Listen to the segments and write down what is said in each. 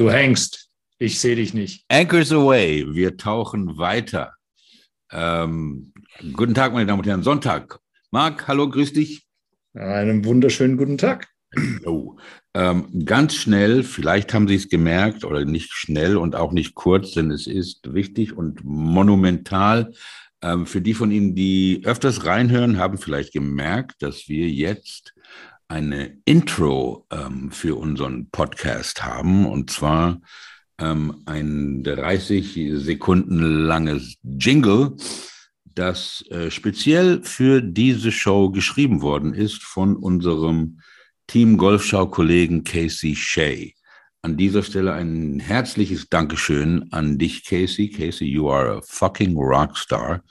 Du hängst. Ich sehe dich nicht. Anchors away. Wir tauchen weiter. Ähm, guten Tag, meine Damen und Herren. Sonntag. Marc, hallo, grüß dich. Einen wunderschönen guten Tag. Oh, ähm, ganz schnell, vielleicht haben Sie es gemerkt, oder nicht schnell und auch nicht kurz, denn es ist wichtig und monumental. Ähm, für die von Ihnen, die öfters reinhören, haben vielleicht gemerkt, dass wir jetzt eine Intro ähm, für unseren Podcast haben, und zwar ähm, ein 30 Sekunden langes Jingle, das äh, speziell für diese Show geschrieben worden ist von unserem Team Golfschau-Kollegen Casey Shea. An dieser Stelle ein herzliches Dankeschön an dich, Casey. Casey, you are a fucking rockstar.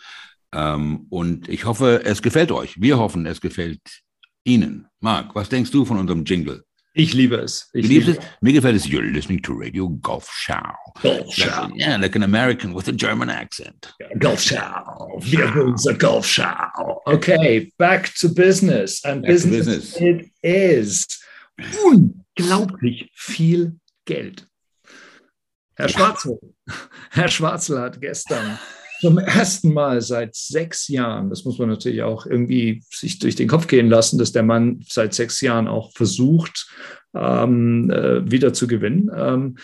Ähm, und ich hoffe, es gefällt euch. Wir hoffen, es gefällt Ihnen. Marc, was denkst du von unserem Jingle? Ich liebe es. Ich liebe es. Mir gefällt es. You're listening to Radio Golf Show. Golf Show. Like, yeah, like an American with a German accent. Golf Show. Wir sind Golf Show. Okay, back to business. And Back business, business. it is. Unglaublich viel Geld. Herr Schwarzel, Herr Schwarzel hat gestern zum ersten Mal seit sechs Jahren, das muss man natürlich auch irgendwie sich durch den Kopf gehen lassen, dass der Mann seit sechs Jahren auch versucht, ähm, äh, wieder zu gewinnen, ähm,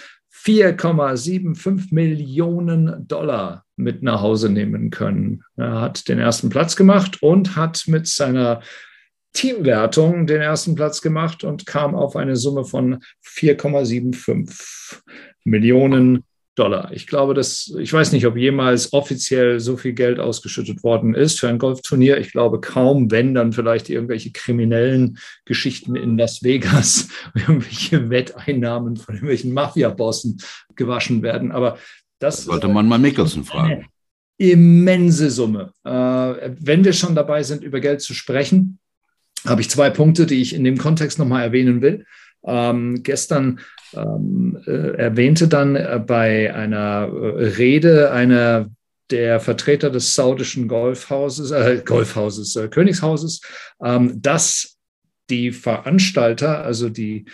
4,75 Millionen Dollar mit nach Hause nehmen können. Er hat den ersten Platz gemacht und hat mit seiner Teamwertung den ersten Platz gemacht und kam auf eine Summe von 4,75 Millionen Dollar. Ich glaube, dass ich weiß nicht, ob jemals offiziell so viel Geld ausgeschüttet worden ist für ein Golfturnier. Ich glaube kaum, wenn dann vielleicht irgendwelche kriminellen Geschichten in Las Vegas, irgendwelche Wetteinnahmen von irgendwelchen Mafia-Bossen gewaschen werden. Aber das Sollte man mal Mickelson fragen. immense Summe. Äh, wenn wir schon dabei sind, über Geld zu sprechen, habe ich zwei Punkte, die ich in dem Kontext nochmal erwähnen will. Ähm, gestern ähm, äh, erwähnte dann äh, bei einer äh, Rede einer der Vertreter des saudischen Golfhauses, äh, Golfhauses, Königshauses, ähm, dass die Veranstalter, also die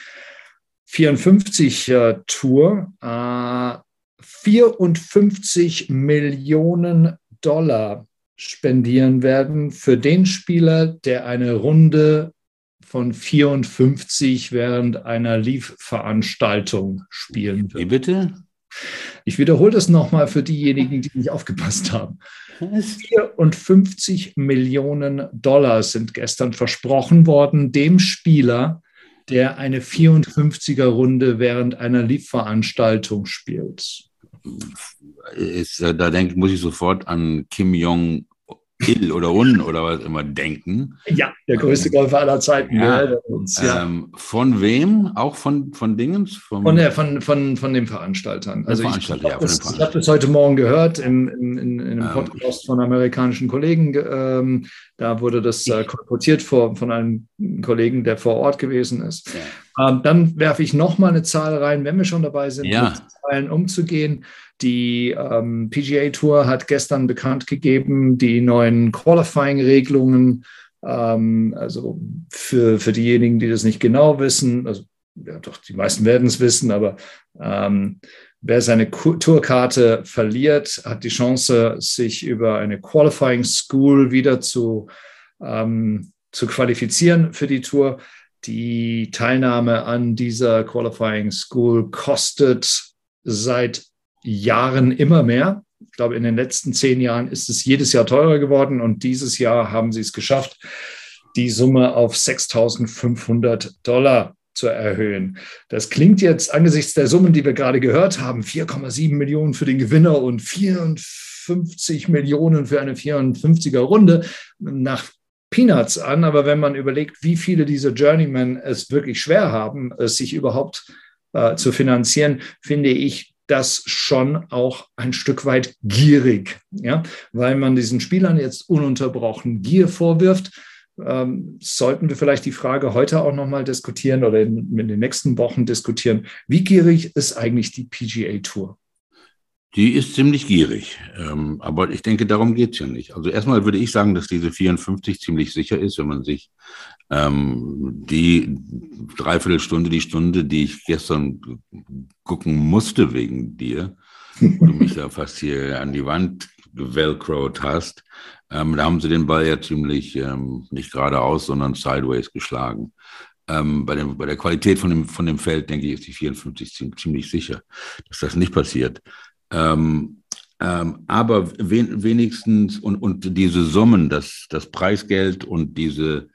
54-Tour, äh, 54 Millionen Dollar spendieren werden für den Spieler, der eine Runde von 54 während einer Leaf-Veranstaltung spielen Wie wird. bitte? Ich wiederhole das nochmal für diejenigen, die nicht aufgepasst haben. 54 Millionen Dollar sind gestern versprochen worden dem Spieler, der eine 54er Runde während einer Leaf-Veranstaltung spielt. Ist, da denk, muss ich sofort an Kim Jong Il oder Un oder was immer denken. Ja, der größte Golfer aller Zeiten. Ja. erinnern uns, ja. Ähm, von wem? Auch von, von Dingens? Vom, Von, der, von, von, von den Veranstaltern. Also ich, ja, habe von den das, habe das heute Morgen gehört im, im, in, in einem Ähm. Podcast von amerikanischen Kollegen. Ähm, da wurde das äh, kolportiert vor, von einem Kollegen, der vor Ort gewesen ist. Ähm, dann werfe ich noch mal eine Zahl rein, wenn wir schon dabei sind, Ja. mit Zahlen umzugehen. Die ähm, PGA Tour hat gestern bekannt gegeben, die neuen Qualifying-Regelungen. Ähm, also für, für diejenigen, die das nicht genau wissen, also ja, doch, die meisten werden es wissen, aber ähm, wer seine Tourkarte verliert, hat die Chance, sich über eine Qualifying School wieder zu, ähm, zu qualifizieren für die Tour. Die Teilnahme an dieser Qualifying School kostet seit Jahren immer mehr. Ich glaube, in den letzten zehn Jahren ist es jedes Jahr teurer geworden und dieses Jahr haben sie es geschafft, die Summe auf 6.500 Dollar zu erhöhen. Das klingt jetzt angesichts der Summen, die wir gerade gehört haben, 4,7 Millionen für den Gewinner und 54 Millionen für eine 54er Runde nach Peanuts an. Aber wenn man überlegt, wie viele dieser Journeymen es wirklich schwer haben, es sich überhaupt äh, zu finanzieren, finde ich das schon auch ein Stück weit gierig, ja, weil man diesen Spielern jetzt ununterbrochen Gier vorwirft. Ähm, sollten wir vielleicht die Frage heute auch nochmal diskutieren oder in, in den nächsten Wochen diskutieren, wie gierig ist eigentlich die PGA Tour? Die ist ziemlich gierig, ähm, aber ich denke, darum geht's ja nicht. Also erstmal würde ich sagen, dass diese 54 ziemlich sicher ist, wenn man sich ähm, die Dreiviertelstunde, die Stunde, die ich gestern gucken musste wegen dir, du mich ja fast hier an die Wand gewelcrowt hast, ähm, da haben sie den Ball ja ziemlich ähm, nicht geradeaus, sondern sideways geschlagen. Ähm, bei, dem, bei der Qualität von dem, von dem Feld, denke ich, ist die 54 ziemlich, ziemlich sicher, dass das nicht passiert. Ähm, ähm, aber wen, wenigstens und, und diese Summen, das, das Preisgeld und diese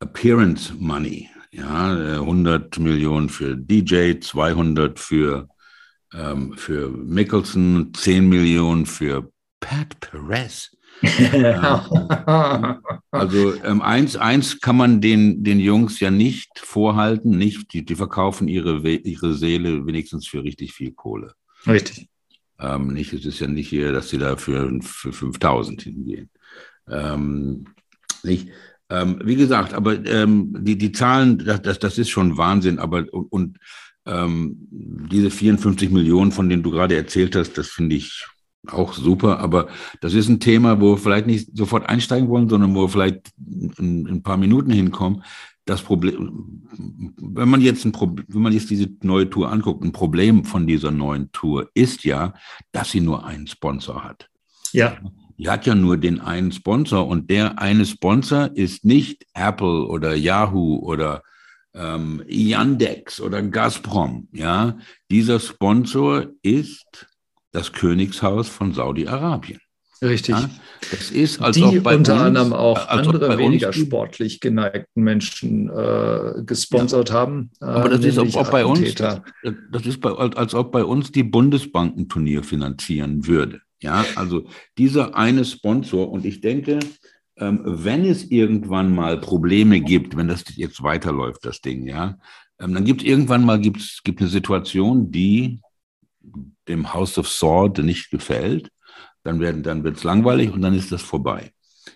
Appearance Money, ja, 100 Millionen für DJ, 200 für, ähm, für Mickelson, 10 Millionen für Pat Perez. also ähm, eins, eins kann man den, den Jungs ja nicht vorhalten, nicht, die, die verkaufen ihre, ihre Seele wenigstens für richtig viel Kohle. Richtig. Ähm, nicht, es ist ja nicht hier, dass sie da für, für 5000 hingehen. Ähm, nicht? Ähm, wie gesagt, aber ähm, die, die Zahlen, das, das, das ist schon Wahnsinn, aber und, und ähm, diese 54 Millionen, von denen du gerade erzählt hast, das finde ich auch super, aber das ist ein Thema, wo wir vielleicht nicht sofort einsteigen wollen, sondern wo wir vielleicht in, in ein paar Minuten hinkommen. Das Problem, wenn man jetzt ein Problem, wenn man jetzt diese neue Tour anguckt, ein Problem von dieser neuen Tour ist ja, dass sie nur einen Sponsor hat. Ja. Die hat ja nur den einen Sponsor und der eine Sponsor ist nicht Apple oder Yahoo oder ähm, Yandex oder Gazprom. Ja, dieser Sponsor ist das Königshaus von Saudi-Arabien. Richtig. Ja, das ist, als die ob bei unter uns, anderem auch andere weniger sportlich geneigten Menschen äh, gesponsert ja. haben. Äh, Aber das ist, ob, ob bei uns, das ist bei, als ob bei uns die Bundesbank ein Turnier finanzieren würde. Ja, also dieser eine Sponsor und ich denke, ähm, wenn es irgendwann mal Probleme gibt, wenn das jetzt weiterläuft, das Ding, ja, ähm, dann gibt es irgendwann mal gibt's, gibt eine Situation, die dem House of Sword nicht gefällt, dann werden, dann wird es langweilig und dann ist das vorbei.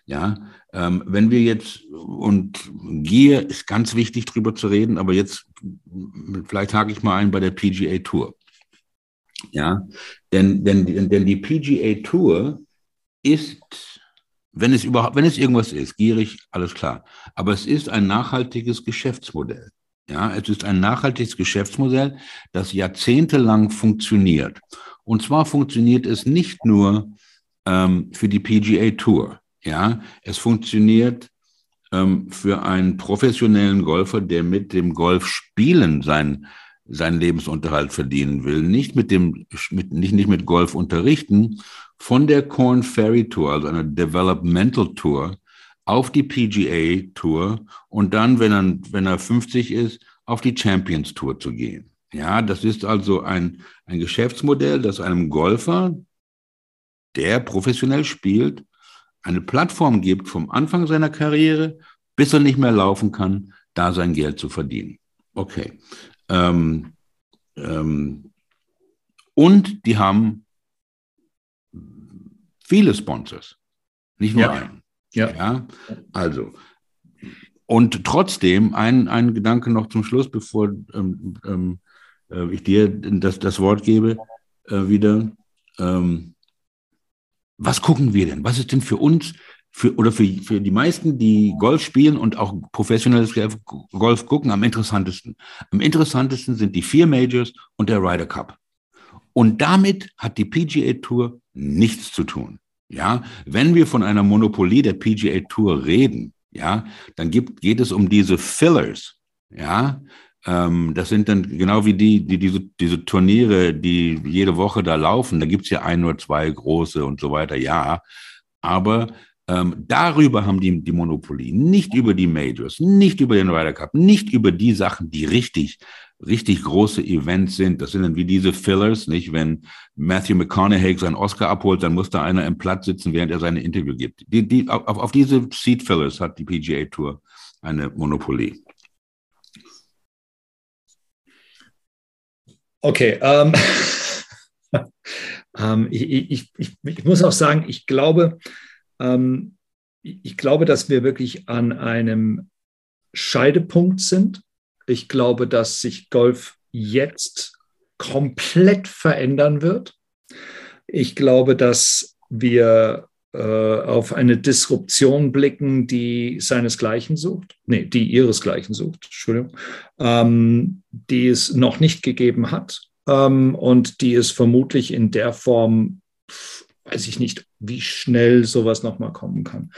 Ja, ähm, wenn wir jetzt, und Gier ist ganz wichtig drüber zu reden, aber jetzt, vielleicht hake ich mal ein bei der PGA Tour. Ja, denn, denn, denn die PGA Tour ist, wenn es überhaupt, wenn es irgendwas ist, gierig, alles klar. Aber es ist ein nachhaltiges Geschäftsmodell. Ja, es ist ein nachhaltiges Geschäftsmodell, das jahrzehntelang funktioniert. Und zwar funktioniert es nicht nur ähm, für die PGA Tour. Ja, es funktioniert ähm, für einen professionellen Golfer, der mit dem Golfspielen sein, seinen Lebensunterhalt verdienen will, nicht mit dem, mit, nicht, nicht mit Golf unterrichten, von der Corn Ferry Tour, also einer Developmental Tour, auf die PGA Tour und dann, wenn er, wenn er 50 ist, auf die Champions Tour zu gehen. Ja, das ist also ein, ein Geschäftsmodell, das einem Golfer, der professionell spielt, eine Plattform gibt vom Anfang seiner Karriere, bis er nicht mehr laufen kann, da sein Geld zu verdienen. Okay. Ähm, ähm, und die haben viele Sponsors, nicht nur ja. einen. Ja. ja. Also, und trotzdem ein, ein Gedanke noch zum Schluss, bevor ähm, ähm, äh, ich dir das, das Wort gebe, äh, wieder. Ähm, was gucken wir denn? Was ist denn für uns für, oder für, für die meisten, die Golf spielen und auch professionelles Golf gucken, am interessantesten? Am interessantesten sind die vier Majors und der Ryder Cup. Und damit hat die PGA Tour nichts zu tun. Ja, wenn wir von einer Monopolie der PGA Tour reden, ja, dann gibt, geht es um diese Fillers. Ja, ähm, das sind dann genau wie die, die diese, diese Turniere, die jede Woche da laufen. Da gibt's ja ein oder zwei große und so weiter. Ja, aber ähm, darüber haben die die Monopolie, nicht über die Majors, nicht über den Ryder Cup, nicht über die Sachen, die richtig richtig große Events sind. Das sind dann wie diese Fillers, nicht? Wenn Matthew McConaughey seinen Oscar abholt, dann muss da einer im Platz sitzen, während er seine Interview gibt. Die, die, auf, auf diese Seat Fillers hat die PGA Tour eine Monopolie. Okay, ähm, ähm, ich, ich, ich, muss auch sagen, ich glaube, ähm, ich glaube, dass wir wirklich an einem Scheidepunkt sind ich glaube, dass sich Golf jetzt komplett verändern wird. Ich glaube, dass wir auf eine Disruption blicken, die seinesgleichen sucht, nee, die ihresgleichen sucht, Entschuldigung, ähm, die es noch nicht gegeben hat ähm, und die es vermutlich in der Form, weiß ich nicht, wie schnell sowas nochmal kommen kann.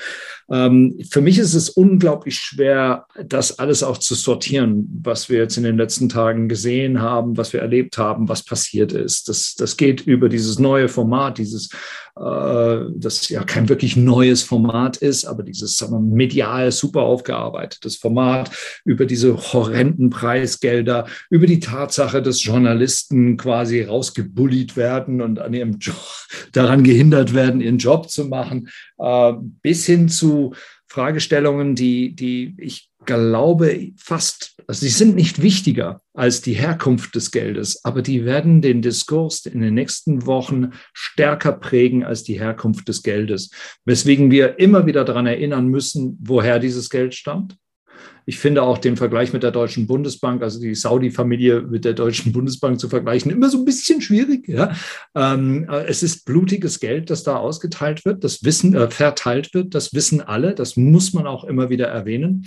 Ähm, für mich ist es unglaublich schwer, das alles auch zu sortieren, was wir jetzt in den letzten Tagen gesehen haben, was wir erlebt haben, was passiert ist. Das, das geht über dieses neue Format, dieses, äh, das ja kein wirklich neues Format ist, aber dieses sagen wir, medial super aufgearbeitetes Format, über diese horrenden Preisgelder, über die Tatsache, dass Journalisten quasi rausgebullied werden und an ihrem Job daran gehindert werden, Job zu machen, äh, bis hin zu Fragestellungen, die, die ich glaube fast, also sie sind nicht wichtiger als die Herkunft des Geldes, aber die werden den Diskurs in den nächsten Wochen stärker prägen als die Herkunft des Geldes, weswegen wir immer wieder daran erinnern müssen, woher dieses Geld stammt ich finde auch den Vergleich mit der Deutschen Bundesbank, also die Saudi-Familie mit der Deutschen Bundesbank zu vergleichen, immer so ein bisschen schwierig. Ja? Ähm, es ist blutiges Geld, das da ausgeteilt wird, das Wissen äh, verteilt wird, das wissen alle, das muss man auch immer wieder erwähnen.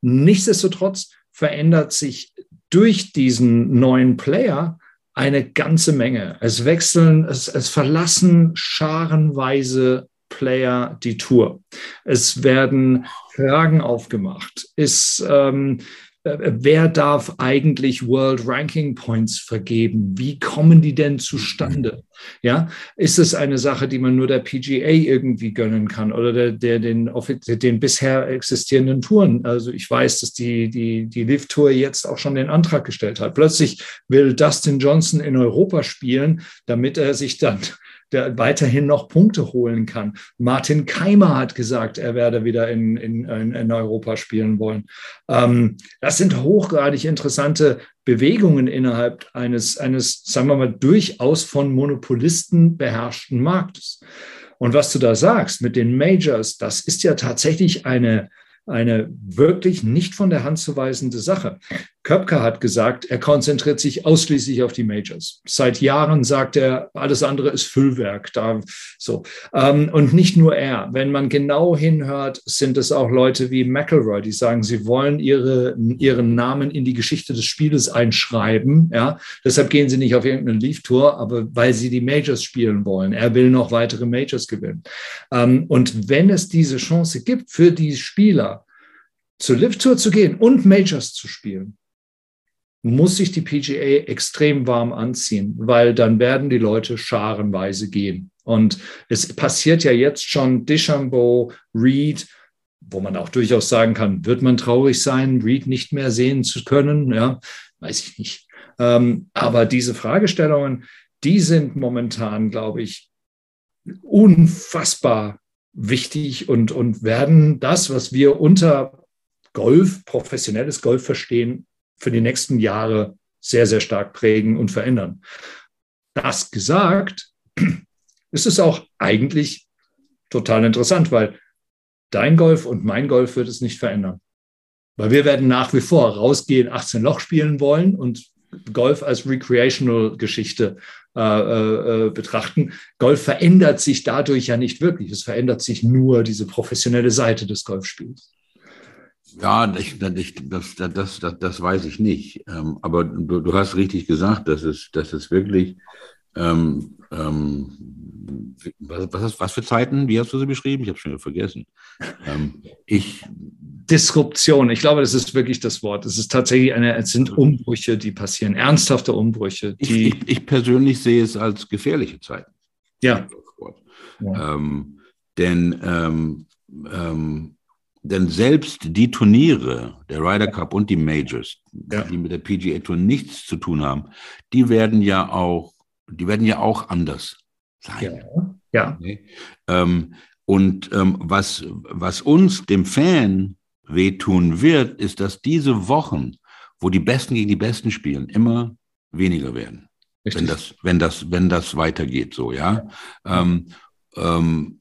Nichtsdestotrotz verändert sich durch diesen neuen Player eine ganze Menge. Es wechseln, es, es verlassen scharenweise Player die Tour. Es werden Fragen aufgemacht. Ist, ähm, äh, wer darf eigentlich World Ranking Points vergeben? Wie kommen die denn zustande? Ja, ist es eine Sache, die man nur der PGA irgendwie gönnen kann oder der, der den, den bisher existierenden Touren? Also ich weiß, dass die, die, die Live Tour jetzt auch schon den Antrag gestellt hat. Plötzlich will Dustin Johnson in Europa spielen, damit er sich dann der weiterhin noch Punkte holen kann. Martin Keimer hat gesagt, er werde wieder in, in, in Europa spielen wollen. Ähm, das sind hochgradig interessante Bewegungen innerhalb eines, eines, sagen wir mal, durchaus von Monopolisten beherrschten Marktes. Und was du da sagst mit den Majors, das ist ja tatsächlich eine, eine wirklich nicht von der Hand zu weisende Sache. Köpke hat gesagt, er konzentriert sich ausschließlich auf die Majors. Seit Jahren sagt er, alles andere ist Füllwerk. Da, so. Ähm, und nicht nur er. Wenn man genau hinhört, sind es auch Leute wie McElroy, die sagen, sie wollen ihre, ihren Namen in die Geschichte des Spieles einschreiben. Ja? Deshalb gehen sie nicht auf irgendeine Leaf Tour, aber weil sie die Majors spielen wollen. Er will noch weitere Majors gewinnen. Ähm, und wenn es diese Chance gibt für die Spieler, zur Live Tour zu gehen und Majors zu spielen, muss sich die PGA extrem warm anziehen, weil dann werden die Leute scharenweise gehen. Und es passiert ja jetzt schon Deschambeau, Reed, wo man auch durchaus sagen kann, wird man traurig sein, Reed nicht mehr sehen zu können? Ja, weiß ich nicht. Ähm, aber diese Fragestellungen, die sind momentan, glaube ich, unfassbar wichtig und, und werden das, was wir unter Golf, professionelles Golf verstehen, für die nächsten Jahre sehr, sehr stark prägen und verändern. Das gesagt, ist es auch eigentlich total interessant, weil dein Golf und mein Golf wird es nicht verändern. Weil wir werden nach wie vor rausgehen, 18 Loch spielen wollen und Golf als Recreational-Geschichte äh, äh, betrachten. Golf verändert sich dadurch ja nicht wirklich. Es verändert sich nur diese professionelle Seite des Golfspiels. Ja, ich, ich, das, das, das, das weiß ich nicht. Ähm, aber du, du hast richtig gesagt, dass es, dass es wirklich, ähm, ähm, was, was, was für Zeiten, wie hast du sie beschrieben? Ich habe schon wieder vergessen. Ähm, ich, Disruption, ich glaube, das ist wirklich das Wort. Es ist tatsächlich eine, es sind Umbrüche, die passieren, ernsthafte Umbrüche. Die ich, ich, ich persönlich sehe es als gefährliche Zeiten. Ja. ja. Ähm, denn denn selbst die Turniere, der Ryder Cup und die Majors, ja. die mit der PGA Tour nichts zu tun haben, die werden ja auch, die werden ja auch anders sein. Ja. ja. Okay. Ähm, und ähm, was, was uns, dem Fan, wehtun wird, ist, dass diese Wochen, wo die Besten gegen die Besten spielen, immer weniger werden. Richtig. Wenn das, wenn das, wenn das weitergeht, so, ja. Ähm, ähm,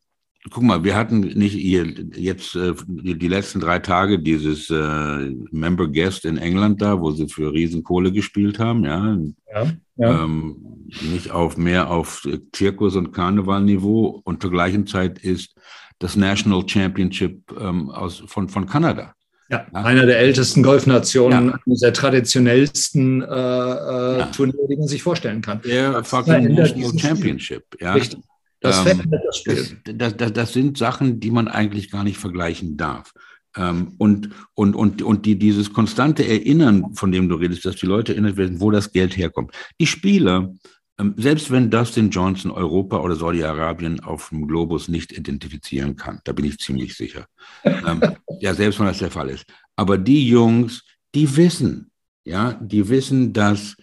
guck mal, wir hatten nicht hier jetzt äh, die, letzten drei Tage dieses äh, Member Guest in England da, wo sie für Riesenkohle gespielt haben, ja. ja, ja. Ähm, nicht auf mehr auf Zirkus- und Karnevalniveau und zur gleichen Zeit ist das National Championship ähm, aus, von, von Kanada. Ja, ja, einer der ältesten Golfnationen, ja. eines der traditionellsten äh, äh, ja. Turniere, die man sich vorstellen kann. Der fucking National Championship, ja. Richtig. Das, ähm, das, Spiel. Das, das, das, sind Sachen, die man eigentlich gar nicht vergleichen darf. Ähm, und und, und, und die, dieses konstante Erinnern, von dem du redest, dass die Leute erinnert werden, wo das Geld herkommt. Die Spieler, ähm, selbst wenn Dustin Johnson Europa oder Saudi-Arabien auf dem Globus nicht identifizieren kann, da bin ich ziemlich sicher. ja, selbst wenn das der Fall ist. Aber die Jungs, die wissen, ja, die wissen, dass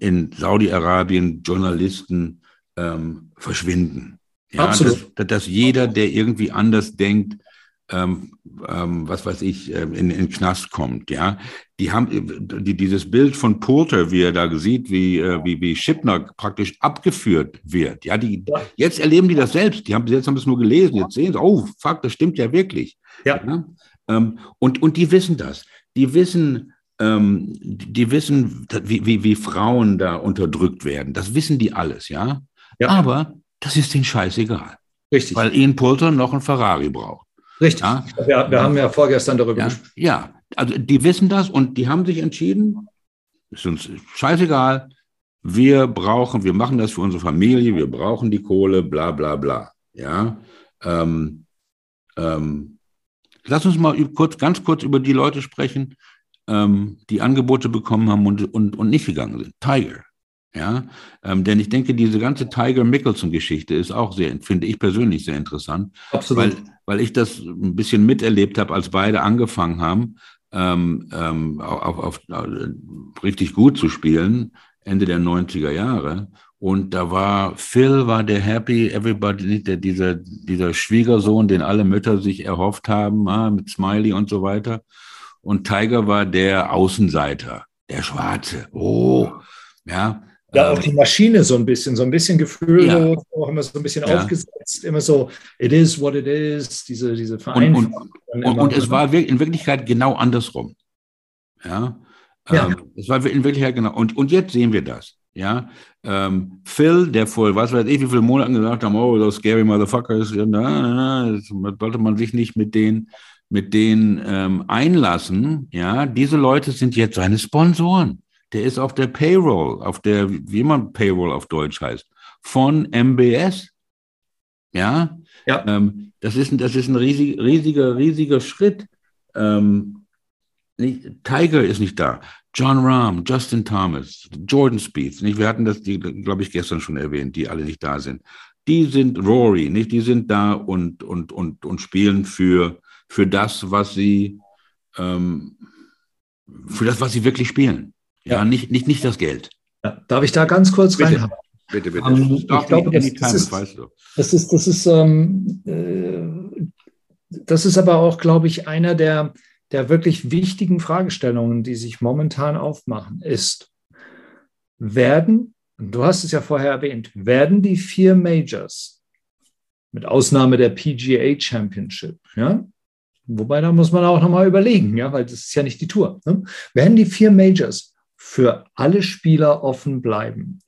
in Saudi-Arabien Journalisten ähm, verschwinden. Ja, Absolut. Dass, dass, jeder, der irgendwie anders denkt, ähm, ähm, was weiß ich, ähm, in, in den Knast kommt, ja. Die haben die, dieses Bild von Porter, wie er da sieht, wie, äh, wie, wie Schippner praktisch abgeführt wird. Ja, die, jetzt erleben die das selbst. Die haben jetzt haben es nur gelesen, jetzt sehen sie, oh, fuck, das stimmt ja wirklich. Ja. ja? Ähm, und, und die wissen das. Die wissen, ähm, die wissen, wie, wie, wie Frauen da unterdrückt werden. Das wissen die alles, ja. Ja. Aber das ist denen scheißegal. Richtig. Weil Ian Poulter noch ein Ferrari braucht. Richtig. Ja? Wir, wir haben ja vorgestern darüber ja, gesprochen. Ja, also die wissen das und die haben sich entschieden, ist uns scheißegal, wir brauchen, wir machen das für unsere Familie, wir brauchen die Kohle, bla bla bla. Ja. Ähm, ähm, lass uns mal kurz, ganz kurz über die Leute sprechen, ähm, die Angebote bekommen haben und, und, und nicht gegangen sind. Tiger. Ja, ähm, denn ich denke, diese ganze Tiger Mickelson-Geschichte ist auch sehr, finde ich persönlich sehr interessant. Absolut. Weil, weil ich das ein bisschen miterlebt habe, als beide angefangen haben, ähm, ähm, auf, auf, auf, richtig gut zu spielen, Ende der 90er Jahre. Und da war Phil, war der Happy Everybody, der, dieser, dieser Schwiegersohn, den alle Mütter sich erhofft haben, ah, mit Smiley und so weiter. Und Tiger war der Außenseiter, der Schwarze. Oh, ja. Ja, auch ähm, die Maschine so ein bisschen, so ein bisschen gefühllos, ja. auch immer so ein bisschen ja. aufgesetzt, immer so, it is what it is, diese, diese Vereinfachung. Und, und, und, es war in Wirklichkeit genau andersrum. Ja. ja. Ähm, es war in Wirklichkeit genau. Und, und jetzt sehen wir das. Ja. Ähm, Phil, der vor, was weiß ich, wie viele Monaten gesagt hat, oh, those scary motherfuckers, ja, na, na, sollte man sich nicht mit denen, mit denen ähm, einlassen. Ja, diese Leute sind jetzt seine Sponsoren der ist auf der Payroll, auf der, wie man Payroll auf Deutsch heißt, von MBS. Ja, ja. Ähm, das, ist, das ist ein riesig, riesiger, riesiger Schritt. Ähm, nicht, Tiger ist nicht da. John Rahm, Justin Thomas, Jordan Spieth, nicht? Wir hatten das, glaube ich, gestern schon erwähnt, die alle nicht da sind. Die sind Rory, nicht? Die sind da und, und, und, und spielen für, für das, was sie, ähm, für das, was sie wirklich spielen. Ja, nicht, nicht, nicht das Geld. Ja, darf ich da ganz kurz bitte, rein? Bitte, bitte. Um, ähm, ich glaube, das, das, ist, weißt du. das ist, das ist, ähm, äh, das ist aber auch, glaube ich, einer der, der wirklich wichtigen Fragestellungen, die sich momentan aufmachen, ist, werden, du hast es ja vorher erwähnt, werden die vier Majors, mit Ausnahme der PGA Championship, ja, wobei da muss man auch nochmal überlegen, ja, weil das ist ja nicht die Tour, ne? werden die vier Majors für alle Spieler offen bleiben.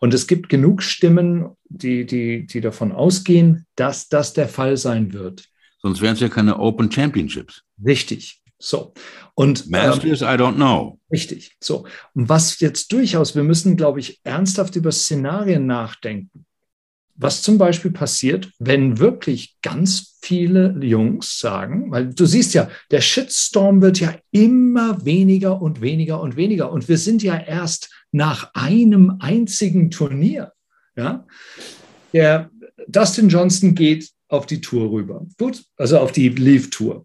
Und es gibt genug Stimmen, die, die, die davon ausgehen, dass das der Fall sein wird. Sonst wären es ja keine Open Championships. Richtig. So. Und Masters, ähm, I don't know. Richtig. So. Und was jetzt durchaus, wir müssen, glaube ich, ernsthaft über Szenarien nachdenken was zum Beispiel passiert, wenn wirklich ganz viele Jungs sagen, weil du siehst ja, der Shitstorm wird ja immer weniger und weniger und weniger. Und wir sind ja erst nach einem einzigen Turnier. Ja? Der Dustin Johnson geht auf die Tour rüber. Gut, also auf die Leave Tour.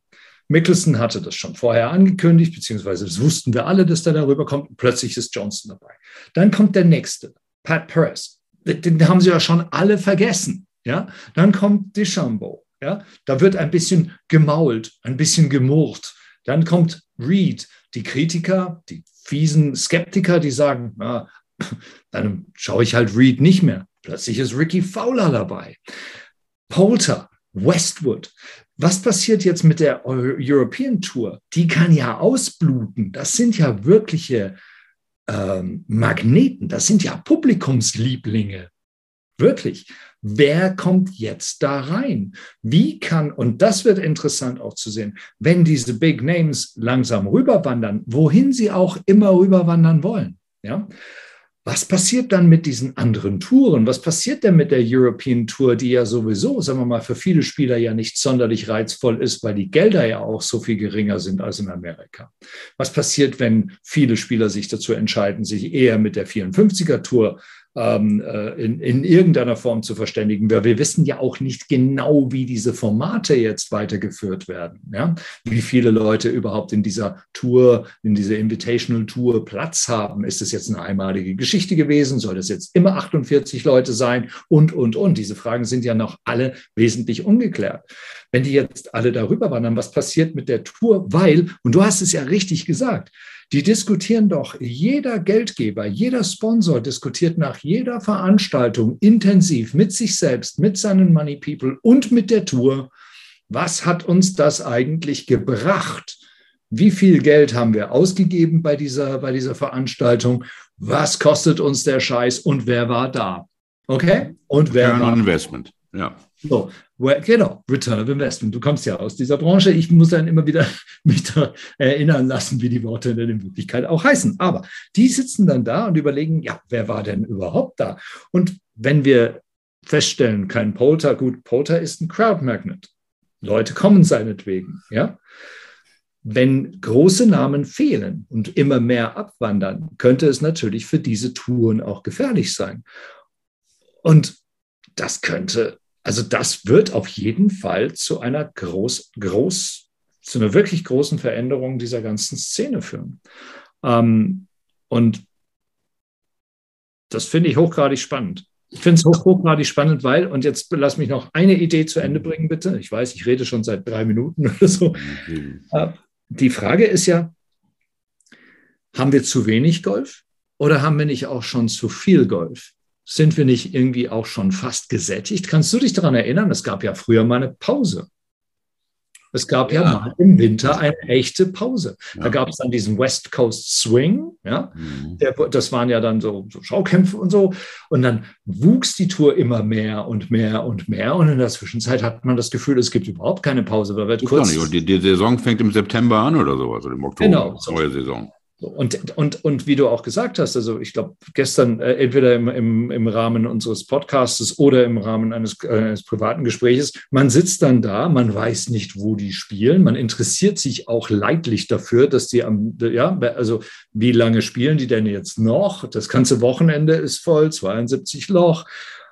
Mickelson hatte das schon vorher angekündigt, beziehungsweise das wussten wir alle, dass der darüber kommt. Plötzlich ist Johnson dabei. Dann kommt der nächste, Pat Perez den haben sie ja schon alle vergessen. Ja? Dann kommt Deschambeau. Ja? Da wird ein bisschen gemault, ein bisschen gemurrt. Dann kommt Reed. Die Kritiker, die fiesen Skeptiker, die sagen, na, dann schaue ich halt Reed nicht mehr. Plötzlich ist Ricky Fowler dabei. Poulter, Westwood. Was passiert jetzt mit der European Tour? Die kann ja ausbluten. Das sind ja wirkliche ähm, Magneten, das sind ja Publikumslieblinge. Wirklich. Wer kommt jetzt da rein? Wie kann, und das wird interessant auch zu sehen, wenn diese Big Names langsam rüberwandern, wohin sie auch immer rüberwandern wollen. Ja? Was passiert dann mit diesen anderen Touren? Was passiert denn mit der European Tour, die ja sowieso, sagen wir mal, für viele Spieler ja nicht sonderlich reizvoll ist, weil die Gelder ja auch so viel geringer sind als in Amerika? Was passiert, wenn viele Spieler sich dazu entscheiden, sich eher mit der 54er Tour ähm, äh, in, in irgendeiner Form zu verständigen. Wir, wir wissen ja auch nicht genau, wie diese Formate jetzt weitergeführt werden. Ja? Wie viele Leute überhaupt in dieser Tour, in dieser Invitational Tour Platz haben. Ist es jetzt eine einmalige Geschichte gewesen? Soll das jetzt immer 48 Leute sein? Und, und, und. Diese Fragen sind ja noch alle wesentlich ungeklärt. Wenn die jetzt alle darüber wandern, was passiert mit der Tour? Weil, und du hast es ja richtig gesagt, die diskutieren doch, jeder Geldgeber, jeder Sponsor diskutiert nach jeder Veranstaltung intensiv mit sich selbst, mit seinen Money People und mit der Tour, was hat uns das eigentlich gebracht? Wie viel Geld haben wir ausgegeben bei dieser, bei dieser Veranstaltung? Was kostet uns der Scheiß und wer war da? Okay? Und wer Return war on Investment, ja. So, genau, Return of Investment. Du kommst ja aus dieser Branche. Ich muss dann immer wieder mich da erinnern lassen, wie die Worte in Wirklichkeit auch heißen. Aber die sitzen dann da und überlegen, ja, wer war denn überhaupt da? Und wenn wir feststellen, kein Polter, gut, Polter ist ein Crowd Magnet. Leute kommen seinetwegen, ja. Wenn große Namen fehlen und immer mehr abwandern, könnte es natürlich für diese Touren auch gefährlich sein. Und das könnte also das wird auf jeden Fall zu einer groß, groß, zu einer wirklich großen Veränderung dieser ganzen Szene führen. Ähm, und das finde ich hochgradig spannend. Ich finde es hoch, hochgradig spannend, weil, und jetzt lass mich noch eine Idee zu Ende bringen, bitte. Ich weiß, ich rede schon seit drei Minuten oder so. Mhm. Äh, die Frage ist ja, haben wir zu wenig Golf oder haben wir nicht auch schon zu viel Golf? Sind wir nicht irgendwie auch schon fast gesättigt? Kannst du dich daran erinnern? Es gab ja früher mal eine Pause. Es gab ja, ja mal im Winter eine echte Pause. Ja. Da gab es dann diesen West Coast Swing, ja. Mhm. Der, das waren ja dann so, so, Schaukämpfe und so. Und dann wuchs die Tour immer mehr und mehr und mehr. Und in der Zwischenzeit hat man das Gefühl, es gibt überhaupt keine Pause. Da wird kurz die, die, Saison fängt im September an oder so, also im Oktober. Genau. Neue Saison. Und, und, und wie du auch gesagt hast, also ich glaube, gestern äh, entweder im, im, im Rahmen unseres Podcasts oder im Rahmen eines, äh, eines privaten Gespräches, man sitzt dann da, man weiß nicht, wo die spielen, man interessiert sich auch leidlich dafür, dass die am, ja, also wie lange spielen die denn jetzt noch? Das ganze Wochenende ist voll, 72 Loch,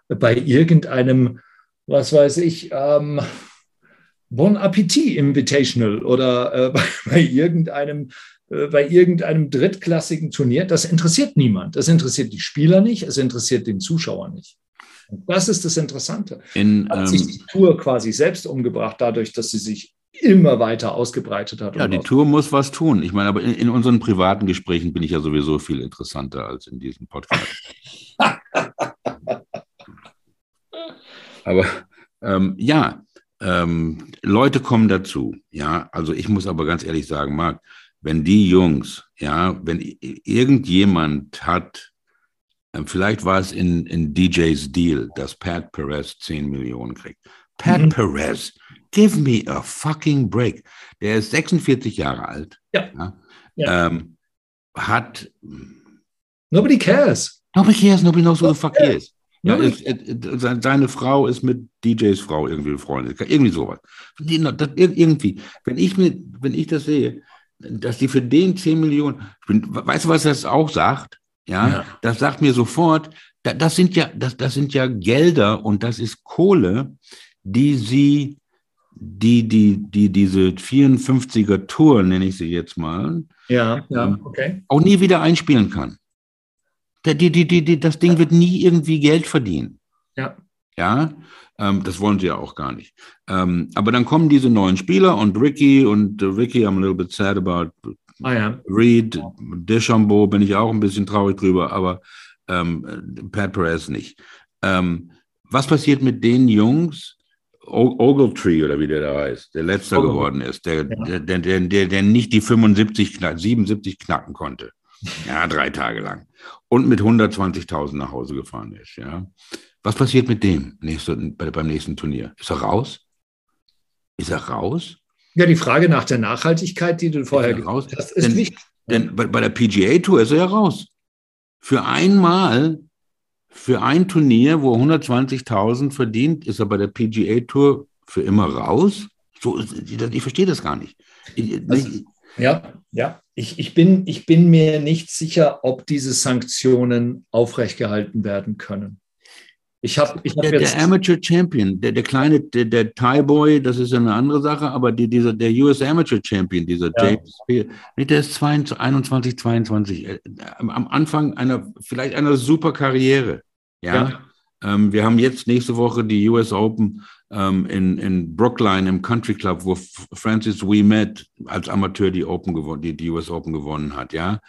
bei irgendeinem, was weiß ich, ähm, Bon Appetit Invitational oder äh, bei, bei irgendeinem bei irgendeinem drittklassigen Turnier, das interessiert niemand. Das interessiert die Spieler nicht, es interessiert den Zuschauer nicht. Und das ist das Interessante. In, hat sich ähm, die Tour quasi selbst umgebracht, dadurch, dass sie sich immer weiter ausgebreitet hat. Ja, die Tour muss was tun. Ich meine, aber in, in, unseren privaten Gesprächen bin ich ja sowieso viel interessanter als in diesem Podcast. aber ähm, ja, ähm, Leute kommen dazu. Ja, also ich muss aber ganz ehrlich sagen, Marc, wenn die Jungs, ja, wenn irgendjemand hat, ähm, vielleicht war es in, in DJs Deal, dass Pat Perez 10 Millionen kriegt. Pat mhm. Perez, give me a fucking break. Der ist 46 Jahre alt. Ja. ja, ja. Ähm, hat. Nobody cares. Nobody cares, nobody knows who the fuck he is. Ja, ist, ist, seine Frau ist mit DJs Frau irgendwie befreundet. Irgendwie sowas. irgendwie. Wenn ich, mir, wenn ich das sehe, dass die für den 10 Millionen, bin, weißt du, was das auch sagt? Ja, ja. das sagt mir sofort, da, das sind ja, das, das sind ja Gelder und das ist Kohle, die sie, die, die, die, diese 54er Tour, nenne ich sie jetzt mal, ja, ja, ähm, okay. auch nie wieder einspielen kann. Die, die, die, die, das Ding wird nie irgendwie Geld verdienen. Ja. Ja, ähm, das wollen sie ja auch gar nicht. Ähm, aber dann kommen diese neuen Spieler und Ricky und uh, Ricky, I'm a little bit sad about ah, ja. Reed, Deschambeau bin ich auch ein bisschen traurig drüber, aber ähm, Pat Perez nicht. Ähm, was passiert mit den Jungs? Ogletree oder wie der da heißt, der letzter geworden ist, der, ja. der, der, der, der nicht die 75, 77 knacken konnte. Ja, drei Tage lang. Und mit 120.000 nach Hause gefahren ist, ja. Was passiert mit dem nächste, beim nächsten Turnier? Ist er raus? Ist er raus? Ja, die Frage nach der Nachhaltigkeit, die du vorher gesagt hast, ist denn, wichtig. Denn bei, bei der PGA Tour ist er ja raus. Für einmal, für ein Turnier, wo 120.000 verdient, ist er bei der PGA Tour für immer raus? So, ich verstehe das gar nicht. Ich, also, ja, ja. Ich, ich, bin, ich bin mir nicht sicher, ob diese Sanktionen aufrechtgehalten werden können. Ich habe ich hab der, der Amateur Champion, der, der kleine, der, der Thai Boy, das ist eine andere Sache, aber die, dieser, der US Amateur Champion, dieser ja. James Spear, der ist 22, 21, 22. Am Anfang einer, vielleicht einer super Karriere. Ja. ja. Ähm, wir haben jetzt nächste Woche die US Open ähm, in, in Brookline im Country Club, wo Francis Ouimet als Amateur die Open gewonnen, die, die US Open gewonnen hat, ja.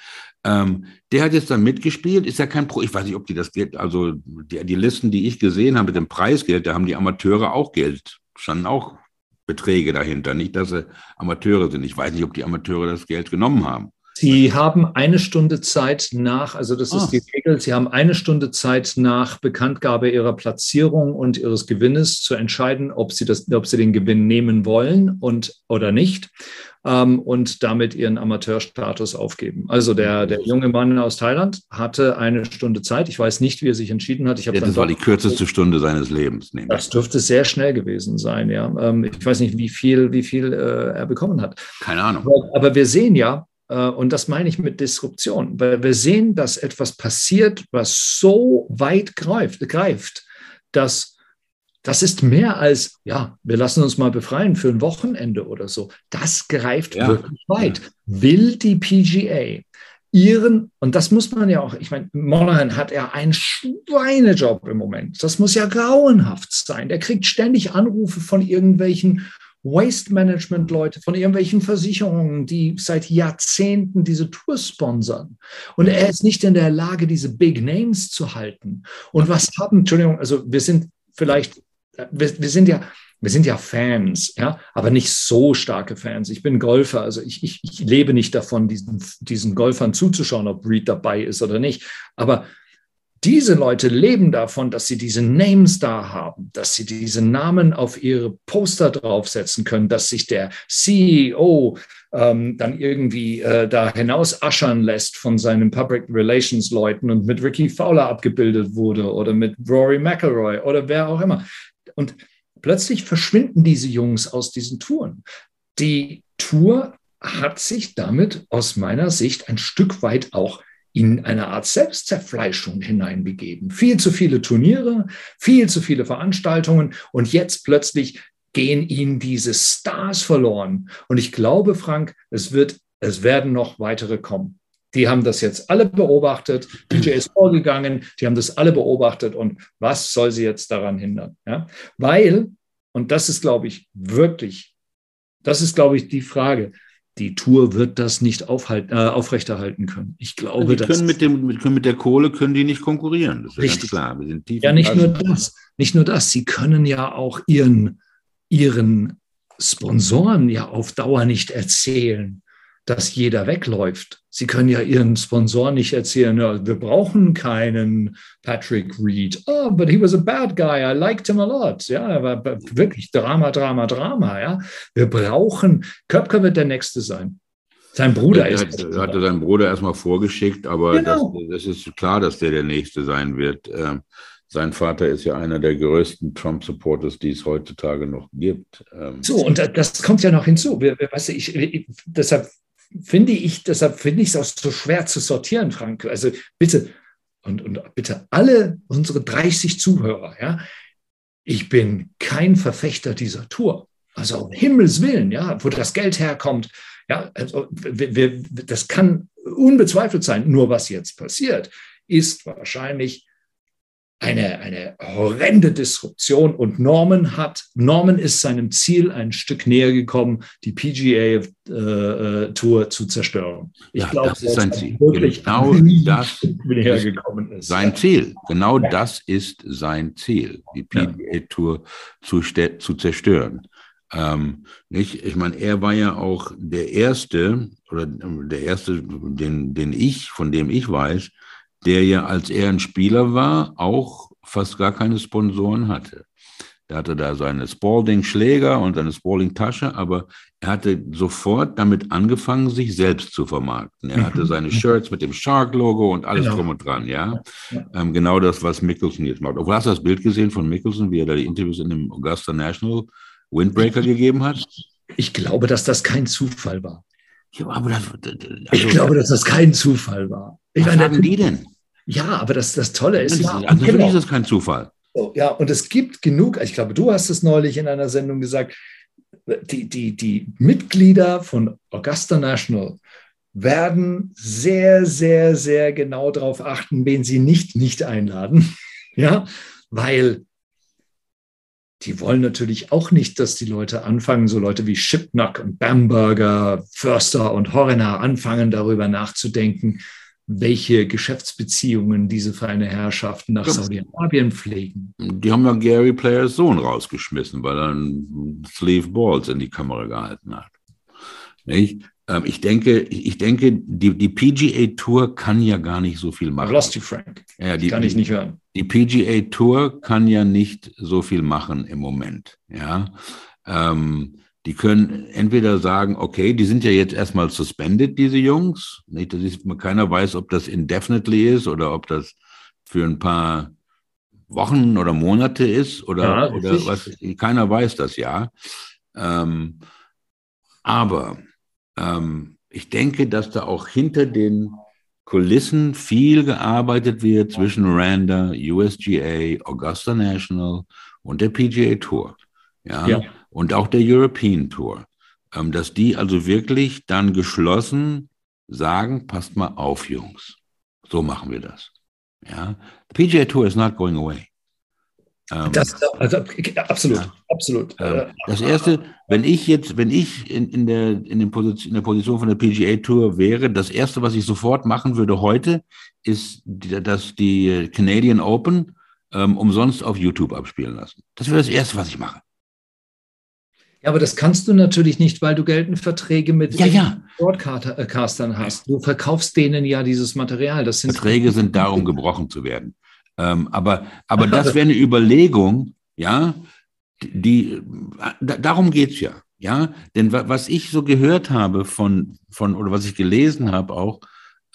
Ähm, der hat jetzt dann mitgespielt, ist ja kein Pro, ich weiß nicht, ob die das Geld, also die, die Listen, die ich gesehen habe mit dem Preisgeld, da haben die Amateure auch Geld, standen auch Beträge dahinter, nicht, dass sie Amateure sind. Ich weiß nicht, ob die Amateure das Geld genommen haben. Sie haben eine Stunde Zeit nach, also das ist oh. die Regel, Sie haben eine Stunde Zeit nach Bekanntgabe Ihrer Platzierung und Ihres Gewinnes zu entscheiden, ob Sie, das, ob Sie den Gewinn nehmen wollen und oder nicht ähm, und damit Ihren Amateurstatus aufgeben. Also der, der junge Mann aus Thailand hatte eine Stunde Zeit. Ich weiß nicht, wie er sich entschieden hat. Ich ja, das war die kürzeste Stunde seines Lebens. Das dürfte sehr schnell gewesen sein, ja. Ähm, ich weiß nicht, wie viel, wie viel äh, er bekommen hat. Keine Ahnung. Aber, aber wir sehen ja, äh, und das meine ich mit Disruption, weil wir sehen, dass etwas passiert, was so weit greift, greift dass das ist mehr als, ja, wir lassen uns mal befreien für ein Wochenende oder so. Das greift ja. wirklich weit. Will die PGA ihren, und das muss man ja auch, ich meine, Monahan hat ja einen Schweinejob im Moment. Das muss ja grauenhaft sein. Der kriegt ständig Anrufe von irgendwelchen Waste Management Leute, von irgendwelchen Versicherungen, die seit Jahrzehnten diese Tour sponsern. Und er ist nicht in der Lage, diese Big Names zu halten. Und was haben, Entschuldigung, also wir sind vielleicht, wir, wir sind ja, wir sind ja Fans, ja, aber nicht so starke Fans. Ich bin Golfer, also ich, ich, ich lebe nicht davon, diesen, diesen Golfern zuzuschauen, ob Reed dabei ist oder nicht. Aber diese Leute leben davon, dass sie diese Names da haben, dass sie diese Namen auf ihre Poster draufsetzen können, dass sich der CEO ähm, dann irgendwie äh, da hinaus aschern lässt von seinen Public Relations Leuten und mit Ricky Fowler abgebildet wurde oder mit Rory McElroy oder wer auch immer. Und plötzlich verschwinden diese Jungs aus diesen Touren. Die Tour hat sich damit aus meiner Sicht ein Stück weit auch in eine Art Selbstzerfleischung hineinbegeben. Viel zu viele Turniere, viel zu viele Veranstaltungen und jetzt plötzlich gehen ihnen diese Stars verloren. Und ich glaube, Frank, es wird, es werden noch weitere kommen. Die haben das jetzt alle beobachtet. DJ ist vorgegangen, die haben das alle beobachtet. Und was soll sie jetzt daran hindern? Ja? Weil, und das ist, glaube ich, wirklich, das ist, glaube ich, die Frage die Tour wird das nicht aufhalten, äh, aufrechterhalten können. Ich glaube, die können mit, dem, mit, mit der Kohle können die nicht konkurrieren. Das ist richtig. klar. Wir sind tief ja, nicht nur das. Nicht nur das. Sie können ja auch ihren, ihren Sponsoren ja auf Dauer nicht erzählen, dass jeder wegläuft. Sie können ja Ihren Sponsoren nicht erzählen, ja, wir brauchen keinen Patrick Reed. Oh, but he was a bad guy. I liked him a lot. Ja, er war wirklich Drama, Drama, Drama. Ja, wir brauchen, Köpker wird der Nächste sein. Sein Bruder er, ist. Er hatte seinen Bruder erstmal vorgeschickt, aber genau. das, das, ist klar, dass der der Nächste sein wird. Ähm, sein Vater ist ja einer der größten Trump-Supporters, die es heutzutage noch gibt. Ähm, so, und das kommt ja noch hinzu. Weißt du, ich, ich, deshalb finde ich, deshalb finde ich es auch so schwer zu sortieren, Frank. Also bitte, und, und bitte alle unsere 30 Zuhörer, ja, ich bin kein Verfechter dieser Tour. Also um Himmels Willen, ja, wo das Geld herkommt, ja, also wir, wir, das kann unbezweifelt sein. Nur was jetzt passiert, ist wahrscheinlich eine, eine horrende Disruption und Norman hat, Norman ist seinem Ziel ein Stück näher gekommen, die PGA äh, äh, Tour zu zerstören. Ich ja, glaube, das ist sein Ziel. Genau das näher gekommen ist. Sein Ziel. Genau ja. das ist sein Ziel, die PGA Tour zu, zu zerstören. Ähm, nicht? Ich meine, er war ja auch der Erste, oder der Erste, den, den ich, von dem ich weiß, der ja, als er ein Spieler war, auch fast gar keine Sponsoren hatte. Der hatte da seine Spalding-Schläger und seine Spalding-Tasche, aber er hatte sofort damit angefangen, sich selbst zu vermarkten. Er hatte seine Shirts mit dem Shark-Logo und alles genau. drum und dran, ja. Ähm, genau das, was Mickelson jetzt macht. Obwohl, hast du das Bild gesehen von Mickelson, wie er da die Interviews in dem Augusta National Windbreaker gegeben hat? Ich glaube, dass das kein Zufall war. Ja, das, also, ich glaube, dass das kein Zufall war. Ich was meine, sagen die denn? Ja, aber das, das Tolle ist. Ja, also genau. ist das kein Zufall. Ja, und es gibt genug, ich glaube, du hast es neulich in einer Sendung gesagt, die, die, die Mitglieder von Augusta National werden sehr, sehr, sehr genau darauf achten, wen sie nicht, nicht einladen. Ja, weil die wollen natürlich auch nicht, dass die Leute anfangen, so Leute wie Shipnock und Bamberger, Förster und Horner anfangen, darüber nachzudenken, welche Geschäftsbeziehungen diese feine Herrschaften nach ja. Saudi-Arabien pflegen. Die haben ja Gary Players Sohn rausgeschmissen, weil er einen Sleeve Balls in die Kamera gehalten hat. Nicht? Ähm, ich denke, ich denke, die, die PGA Tour kann ja gar nicht so viel machen. Lost you, Frank. Ja, die, kann ich nicht hören. Die PGA Tour kann ja nicht so viel machen im Moment. Ja. Ähm, die können entweder sagen, okay, die sind ja jetzt erstmal suspended, diese Jungs. Nicht, das ist, keiner weiß, ob das indefinitely ist oder ob das für ein paar Wochen oder Monate ist oder, ja, oder was. Keiner weiß das ja. Ähm, aber ähm, ich denke, dass da auch hinter den Kulissen viel gearbeitet wird zwischen Randa, USGA, Augusta National und der PGA Tour. Ja. ja und auch der European Tour, ähm, dass die also wirklich dann geschlossen sagen, passt mal auf, Jungs. So machen wir das. Ja, the PGA Tour is not going away. Ähm, das, also, absolut, ja. absolut. Ähm, das erste, wenn ich jetzt, wenn ich in, in, der, in, den Position, in der Position von der PGA Tour wäre, das erste, was ich sofort machen würde heute, ist, dass die Canadian Open ähm, umsonst auf YouTube abspielen lassen. Das wäre das erste, was ich mache. Aber das kannst du natürlich nicht, weil du geltende Verträge mit ja, ja. Broadcastern hast. Du verkaufst denen ja dieses Material. Das sind Verträge sind darum gebrochen zu werden. Ähm, aber, aber das wäre eine Überlegung, ja, die, darum geht's ja. Ja, denn was ich so gehört habe von, von oder was ich gelesen habe auch,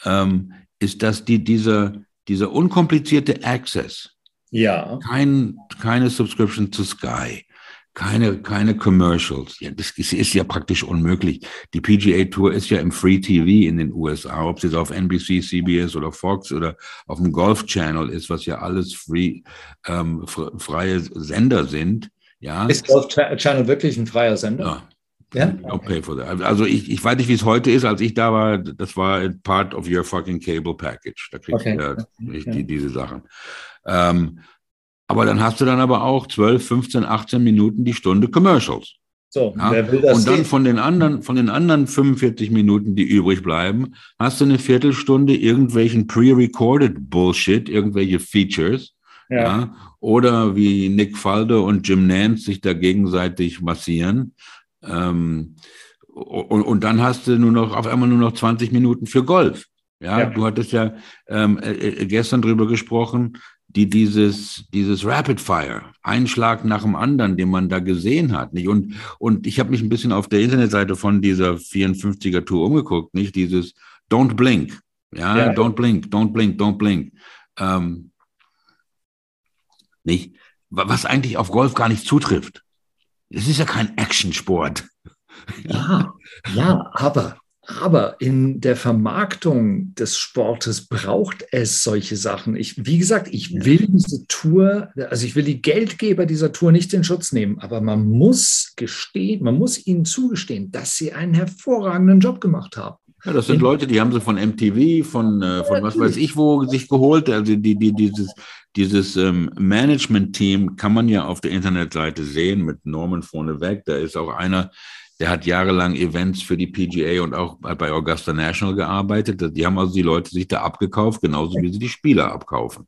ähm, ist, dass die, dieser, dieser unkomplizierte Access, ja. kein, keine Subscription zu Sky, keine, keine Commercials. Ja, das ist ja praktisch unmöglich. Die PGA Tour ist ja im Free TV in den USA, ob es jetzt auf NBC, CBS oder Fox oder auf dem Golf Channel ist, was ja alles free, ähm, freie Sender sind. Ja. Ist Golf Channel wirklich ein freier Sender? Ja. Ja? That. Also ich, ich weiß nicht, wie es heute ist. Als ich da war, das war part of your fucking cable package. Da kriegst okay. du ja die, diese Sachen. Ähm, aber dann hast du dann aber auch 12, 15, 18 Minuten die Stunde Commercials. So, ja? wer will das Und dann sehen? von den anderen, von den anderen 45 Minuten, die übrig bleiben, hast du eine Viertelstunde irgendwelchen pre-recorded Bullshit, irgendwelche Features. Ja. ja. Oder wie Nick Faldo und Jim Nance sich da gegenseitig massieren. Ähm, und, und dann hast du nur noch auf einmal nur noch 20 Minuten für Golf. Ja, ja. du hattest ja ähm, äh, äh gestern drüber gesprochen, die dieses, dieses Rapid Fire, ein Schlag nach dem anderen, den man da gesehen hat, nicht? Und, und ich habe mich ein bisschen auf der Internetseite von dieser 54er Tour umgeguckt, nicht? Dieses Don't Blink, ja, ja. Don't Blink, Don't Blink, Don't Blink, ähm, nicht? Was eigentlich auf Golf gar nicht zutrifft. Es ist ja kein Actionsport. Ja, ja, aber aber in der Vermarktung des Sportes braucht es solche Sachen. Ich, wie gesagt, ich will diese Tour, also ich will die Geldgeber dieser Tour nicht in Schutz nehmen, aber man muss gestehen, man muss ihnen zugestehen, dass sie einen hervorragenden Job gemacht haben. Ja, das sind in, Leute, die haben sie von MTV, von, äh, von was weiß ich wo sich geholt. Also die, die, dieses, dieses ähm, Management-Team kann man ja auf der Internetseite sehen mit Norman vorneweg. Da ist auch einer, der hat jahrelang Events für die PGA und auch bei Augusta National gearbeitet. Die haben also die Leute sich da abgekauft, genauso wie sie die Spieler abkaufen.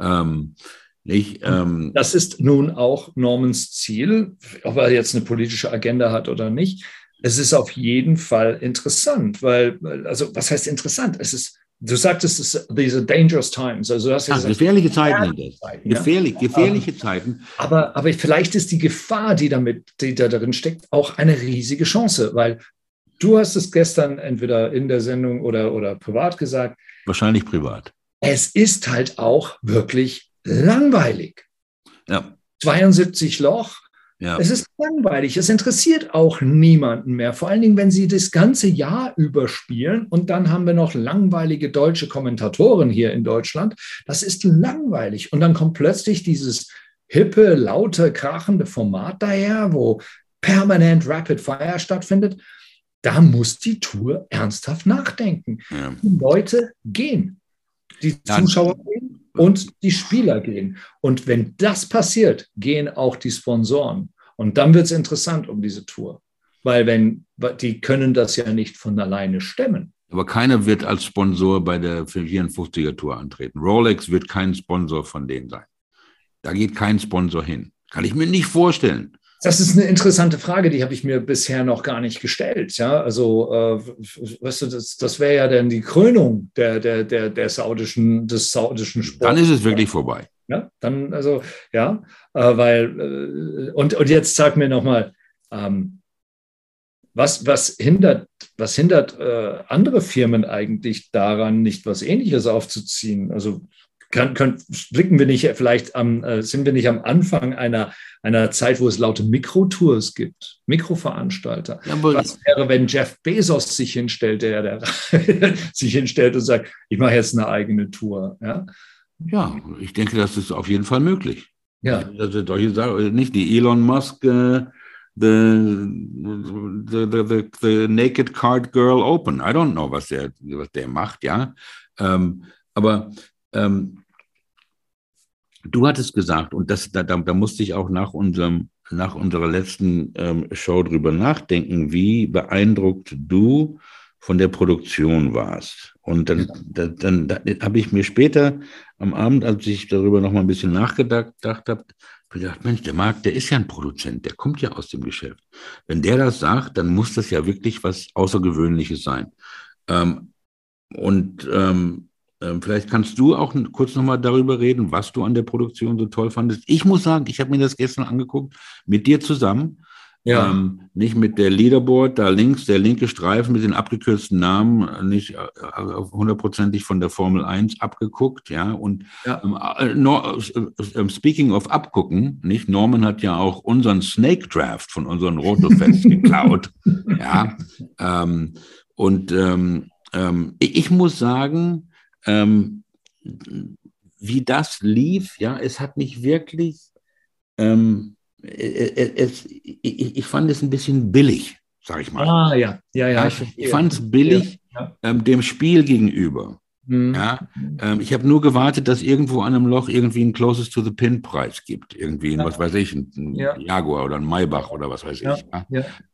Ähm, Ich, ähm, das ist nun auch Normans Ziel, ob er jetzt eine politische Agenda hat oder nicht. Es ist auf jeden Fall interessant, weil, also was heißt interessant? Es ist, du sagtest, es diese dangerous times. Also du hast ja gesagt, gefährliche Zeiten. Zeiten Gefährlich, ja? gefährliche Zeiten. Aber, aber vielleicht ist die Gefahr, die damit, die da drin steckt, auch eine riesige Chance, weil du hast es gestern entweder in der Sendung oder, oder privat gesagt. Wahrscheinlich privat. Es ist halt auch wirklich langweilig. Ja. 72 Loch. Ja. Es ist langweilig. Es interessiert auch niemanden mehr. Vor allen Dingen, wenn sie das ganze Jahr überspielen und dann haben wir noch langweilige deutsche Kommentatoren hier in Deutschland. Das ist langweilig. Und dann kommt plötzlich dieses hippe, laute, krachende Format daher, wo permanent Rapid Fire stattfindet. Da muss die Tour ernsthaft nachdenken. Ja. Die Leute gehen. Die Zuschauer gehen und die Spieler gehen. Und wenn das passiert, gehen auch die Sponsoren. Und dann wird es interessant um diese Tour. Weil wenn, die können das ja nicht von alleine stemmen. Aber keiner wird als Sponsor bei der 54er Tour antreten. Rolex wird kein Sponsor von denen sein. Da geht kein Sponsor hin. Kann ich mir nicht vorstellen. Das ist eine interessante Frage, die habe ich mir bisher noch gar nicht gestellt. Ja, also, äh, weißt du, das, das wäre ja dann die Krönung der, der, der, der saudischen, des saudischen Sports. Dann ist es wirklich vorbei. Ja, dann, also, ja, äh, weil, äh, und, und jetzt sag mir nochmal, ähm, was, was hindert, was hindert äh, andere Firmen eigentlich daran, nicht was Ähnliches aufzuziehen? Also kann, können, blicken wir nicht vielleicht am, äh, sind wir nicht am Anfang einer, einer Zeit, wo es laute Mikrotours gibt, Mikroveranstalter? Ja, Was wäre, wenn Jeff Bezos sich hinstellt, der, der sich hinstellt und sagt, ich mache jetzt eine eigene Tour? Ja, ja ich denke, das ist auf jeden Fall möglich. Ja. Also, nicht die Elon Musk. Äh, The, the, the, the, the Naked Card Girl Open. I don't know, was der, was der macht, ja. Ähm, aber ähm, du hattest gesagt, und das, da, da musste ich auch nach unserem nach unserer letzten ähm, Show drüber nachdenken, wie beeindruckt du von der Produktion warst. Und dann, ja. dann, dann habe ich mir später am Abend, als ich darüber noch mal ein bisschen nachgedacht habe, gedacht, Mensch, der Marc, der ist ja ein Produzent, der kommt ja aus dem Geschäft. Wenn der das sagt, dann muss das ja wirklich was Außergewöhnliches sein. Ähm, und ähm, vielleicht kannst du auch kurz nochmal darüber reden, was du an der Produktion so toll fandest. Ich muss sagen, ich habe mir das gestern angeguckt, mit dir zusammen. Ja. Ähm, nicht mit der Leaderboard, da links, der linke Streifen mit den abgekürzten Namen, nicht äh, hundertprozentig von der Formel 1 abgeguckt, ja. Und ja. Ähm, äh, no, äh, speaking of abgucken, nicht? Norman hat ja auch unseren Snake Draft von unseren Rotofest geklaut. Ja. Ähm, und ähm, ähm, ich muss sagen, ähm, wie das lief, ja, es hat mich wirklich, ähm, es, ich, ich, fand es ein bisschen billig, sag ich mal. Ah, ja, ja, ja. Ich, ich fand es billig ja, ja. Ähm, dem Spiel gegenüber. Mhm. Ja, ähm, ich habe nur gewartet, dass irgendwo an einem Loch irgendwie ein Closest to the Pin Preis gibt. Irgendwie, ein, ja. was weiß ich, ein, Jaguar oder ein Maybach oder was weiß ich.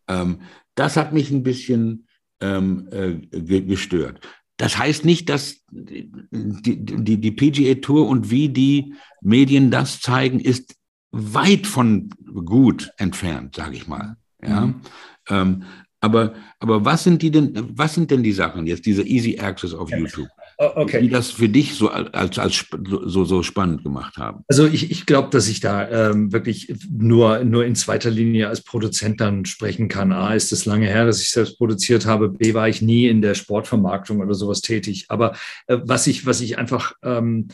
Ähm, das hat mich ein bisschen ähm, äh, gestört. Das heißt nicht, dass die, die, die PGA Tour und wie die Medien das zeigen, ist weit von gut entfernt, sage ich mal. Ja. Mhm. Ähm, aber, aber was sind die denn, was sind denn die Sachen jetzt, diese Easy Access auf ja. YouTube? Oh, okay. die das für dich so als, als so, so spannend gemacht haben? Also ich, ich glaube, dass ich da ähm, wirklich nur, nur in zweiter Linie als Produzent dann sprechen kann. A, ist es lange her, dass ich selbst produziert habe. B, war ich nie in der Sportvermarktung oder sowas tätig. Aber äh, was ich, was ich einfach, ähm,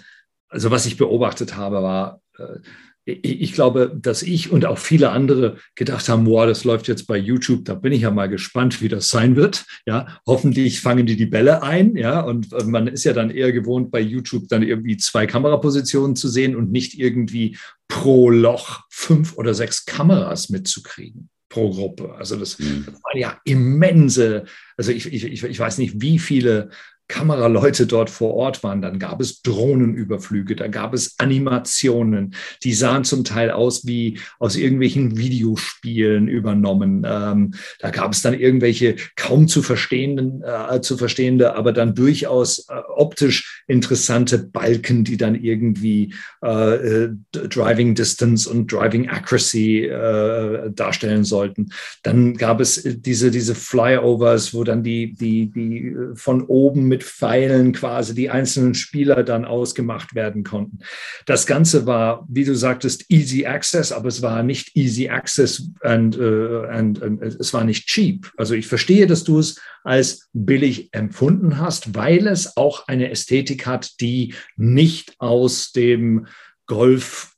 also was ich beobachtet habe, war, äh, ich glaube, dass ich und auch viele andere gedacht haben, wow, das läuft jetzt bei YouTube, da bin ich ja mal gespannt, wie das sein wird. Ja, hoffentlich fangen die die Bälle ein. Ja, und man ist ja dann eher gewohnt, bei YouTube dann irgendwie zwei Kamerapositionen zu sehen und nicht irgendwie pro Loch fünf oder sechs Kameras mitzukriegen pro Gruppe. Also das, mhm. das waren ja immense, also ich, ich, ich weiß nicht, wie viele Kameraleute dort vor Ort waren. Dann gab es Drohnenüberflüge, da gab es Animationen, die sahen zum Teil aus wie aus irgendwelchen Videospielen übernommen. Ähm, da gab es dann irgendwelche kaum zu verstehenden, äh, zu verstehende, aber dann durchaus äh, optisch interessante Balken, die dann irgendwie äh, äh Driving Distance und Driving Accuracy äh, darstellen sollten. Dann gab es diese, diese Flyovers, wo dann die, die, die von oben mit Pfeilen quasi die einzelnen Spieler dann ausgemacht werden konnten. Das Ganze war, wie du sagtest, easy access, aber es war nicht easy access und, uh, and, and, es war nicht cheap. Also ich verstehe, dass du es als billig empfunden hast, weil es auch eine Ästhetik hat, die nicht aus dem Golf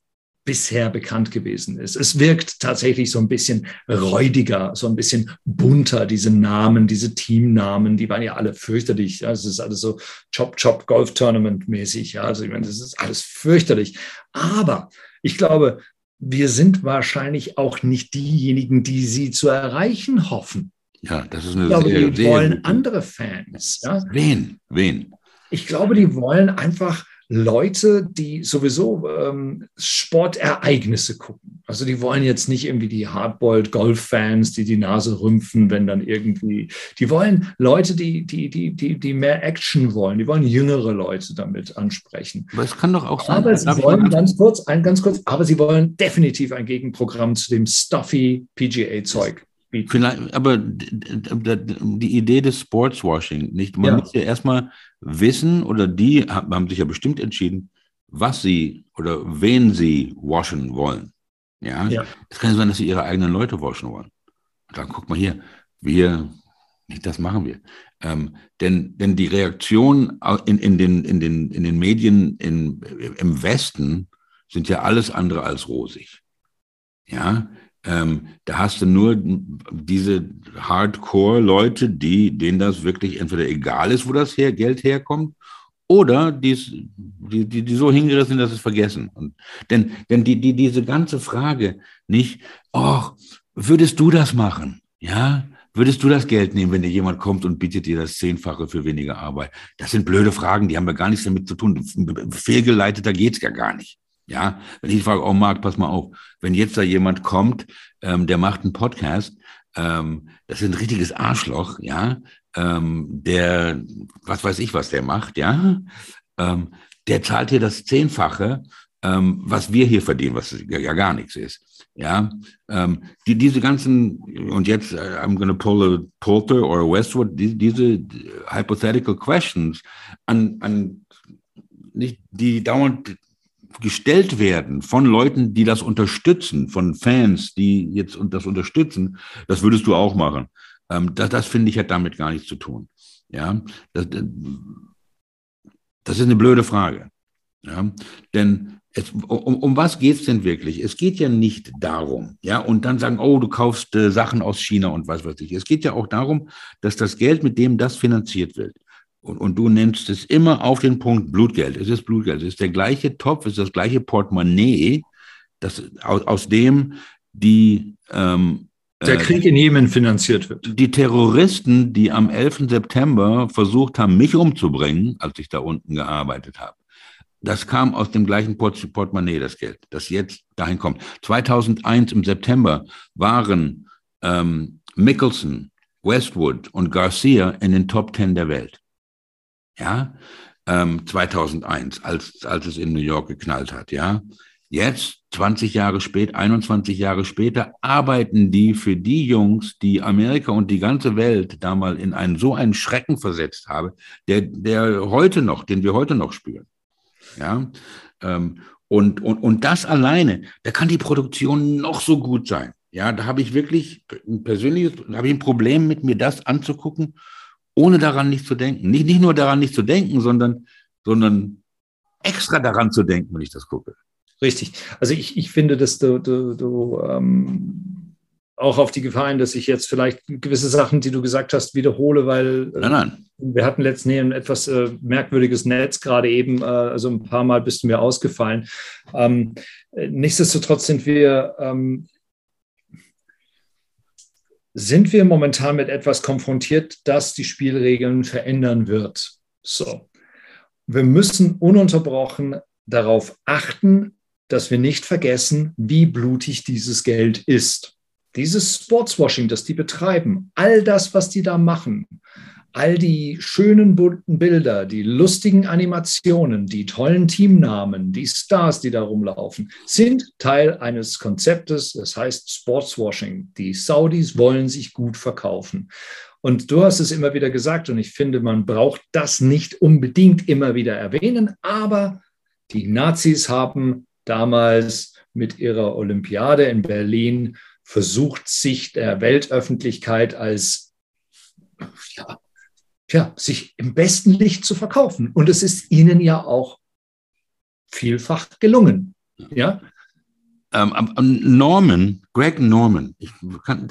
bisher bekannt gewesen ist. Es wirkt tatsächlich so ein bisschen räudiger, so ein bisschen bunter, diese Namen, diese Teamnamen, die waren ja alle fürchterlich. Ja, es ist alles so Chop Chop Golf Tournament mäßig. Ja, also ich meine, das ist alles fürchterlich. Aber ich glaube, wir sind wahrscheinlich auch nicht diejenigen, die sie zu erreichen hoffen. Ja, das ist eine ich glaube, sehr, die sehr wollen andere Fans. Ja? Wen? Wen? Ich glaube, die wollen einfach Leute, die sowieso ähm, Sportereignisse gucken. Also die wollen jetzt nicht irgendwie die Hardboiled-Golf-Fans, die die Nase rümpfen, wenn dann irgendwie, die wollen Leute, die, die, die, die, die mehr Action wollen, die wollen jüngere Leute damit ansprechen. Aber es kann doch auch sein. Aber sie wollen ganz kurz, ein ganz kurz, aber sie wollen definitiv ein Gegenprogramm zu dem stuffy PGA-Zeug. Vielleicht, aber die Idee des Sportswashing, nicht? Man ja. muss ja erstmal wissen, oder die haben sich ja bestimmt entschieden, was sie oder wen sie waschen wollen. Ja. ja. Es kann sein, dass sie ihre eigenen Leute waschen wollen. Und dann guck mal hier, wir, nicht das machen wir. Ähm, denn, denn die Reaktion in, in, den, in, den, in den Medien in, im Westen sind ja alles andere als rosig. Ja, ähm, da hast du nur diese Hardcore-Leute, die, denen das wirklich entweder egal ist, wo das her, Geld herkommt, oder die's, die, die, die so hingerissen sind, dass sie es vergessen. Und, denn denn die, die, diese ganze Frage nicht, oh, würdest du das machen? Ja, würdest du das Geld nehmen, wenn dir jemand kommt und bietet dir das Zehnfache für weniger Arbeit? Das sind blöde Fragen, die haben wir gar nichts damit zu tun. Fehlgeleiteter geht's ja gar nicht. Ja, wenn ich frage, oh Marc, pass mal auf, wenn jetzt da jemand kommt, ähm, der macht einen Podcast, ähm, das ist ein richtiges Arschloch, ja, ähm, der, was weiß ich, was der macht, ja, ähm, der zahlt hier das Zehnfache, ähm, was wir hier verdienen, was ja, gar nichts ist. Ja, ähm, die, diese ganzen, und jetzt, uh, I'm to pull a Porter or a Westwood, die, diese hypothetical questions an, an nicht, die dauernd gestellt werden von Leuten, die das unterstützen, von Fans, die jetzt das unterstützen, das würdest du auch machen. Ähm, das, das finde ich hat damit gar nichts zu tun. Ja, das, das ist eine blöde Frage. Ja, denn es, um, um was geht's denn wirklich? Es geht ja nicht darum, ja, und dann sagen, oh, du kaufst äh, Sachen aus China und was weiß ich. Es geht ja auch darum, dass das Geld, mit dem das finanziert wird, und, und du nennst es immer auf den Punkt Blutgeld. Es ist Blutgeld. Es ist der gleiche Topf, es ist das gleiche Portemonnaie, das, aus, aus dem die ähm, der äh, Krieg in Jemen finanziert wird. Die Terroristen, die am 11. September versucht haben, mich umzubringen, als ich da unten gearbeitet habe, das kam aus dem gleichen Port Portemonnaie, das Geld, das jetzt dahin kommt. 2001 im September waren ähm, Mickelson, Westwood und Garcia in den Top 10 der Welt ja, ähm, 2001, als, als es in New York geknallt hat, ja. Jetzt, 20 Jahre später, 21 Jahre später, arbeiten die für die Jungs, die Amerika und die ganze Welt damals in einen so einen Schrecken versetzt habe, der, der heute noch, den wir heute noch spüren. Ja, ähm, und, und, und das alleine, da kann die Produktion noch so gut sein. Ja, da habe ich wirklich ein persönliches, da habe ich ein Problem mit mir das anzugucken ohne daran nicht zu denken. Nicht, nicht nur daran nicht zu denken, sondern, sondern extra daran zu denken, wenn ich das gucke. Richtig. Also ich, ich finde, dass du, du, du ähm, auch auf die Gefahr hin, dass ich jetzt vielleicht gewisse Sachen, die du gesagt hast, wiederhole, weil äh, nein, nein. wir hatten letztens ein etwas äh, merkwürdiges Netz gerade eben, äh, also ein paar Mal bist du mir ausgefallen. Ähm, nichtsdestotrotz sind wir ähm, sind wir momentan mit etwas konfrontiert, das die Spielregeln verändern wird. So. Wir müssen ununterbrochen darauf achten, dass wir nicht vergessen, wie blutig dieses Geld ist. Dieses Sportswashing, das die betreiben, all das, was die da machen, all die schönen bunten Bilder, die lustigen Animationen, die tollen Teamnamen, die Stars, die da rumlaufen, sind Teil eines Konzeptes, das heißt Sportswashing. Die Saudis wollen sich gut verkaufen. Und du hast es immer wieder gesagt, und ich finde, man braucht das nicht unbedingt immer wieder erwähnen, aber die Nazis haben damals mit ihrer Olympiade in Berlin versucht, sich der Weltöffentlichkeit als ja, ja, sich im besten Licht zu verkaufen. Und es ist ihnen ja auch vielfach gelungen. Ja. Ähm, Norman, Greg Norman, kann,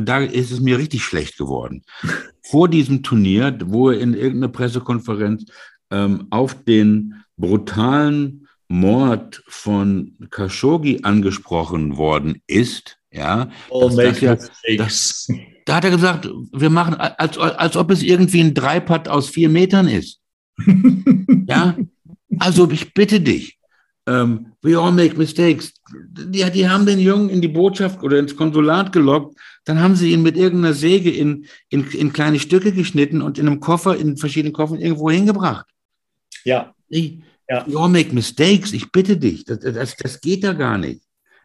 da ist es mir richtig schlecht geworden. Vor diesem Turnier, wo er in irgendeiner Pressekonferenz ähm, auf den brutalen Mord von Khashoggi angesprochen worden ist, ja, oh, das, das ja das, da hat er gesagt, wir machen, als, als ob es irgendwie ein Dreipad aus vier Metern ist. ja, also ich bitte dich. Ähm, we all make mistakes. Die, die haben den Jungen in die Botschaft oder ins Konsulat gelockt, dann haben sie ihn mit irgendeiner Säge in, in, in kleine Stücke geschnitten und in einem Koffer, in verschiedenen Koffern irgendwo hingebracht. Ja. Ich, ja. We all make mistakes. Ich bitte dich. Das, das, das geht da gar nicht.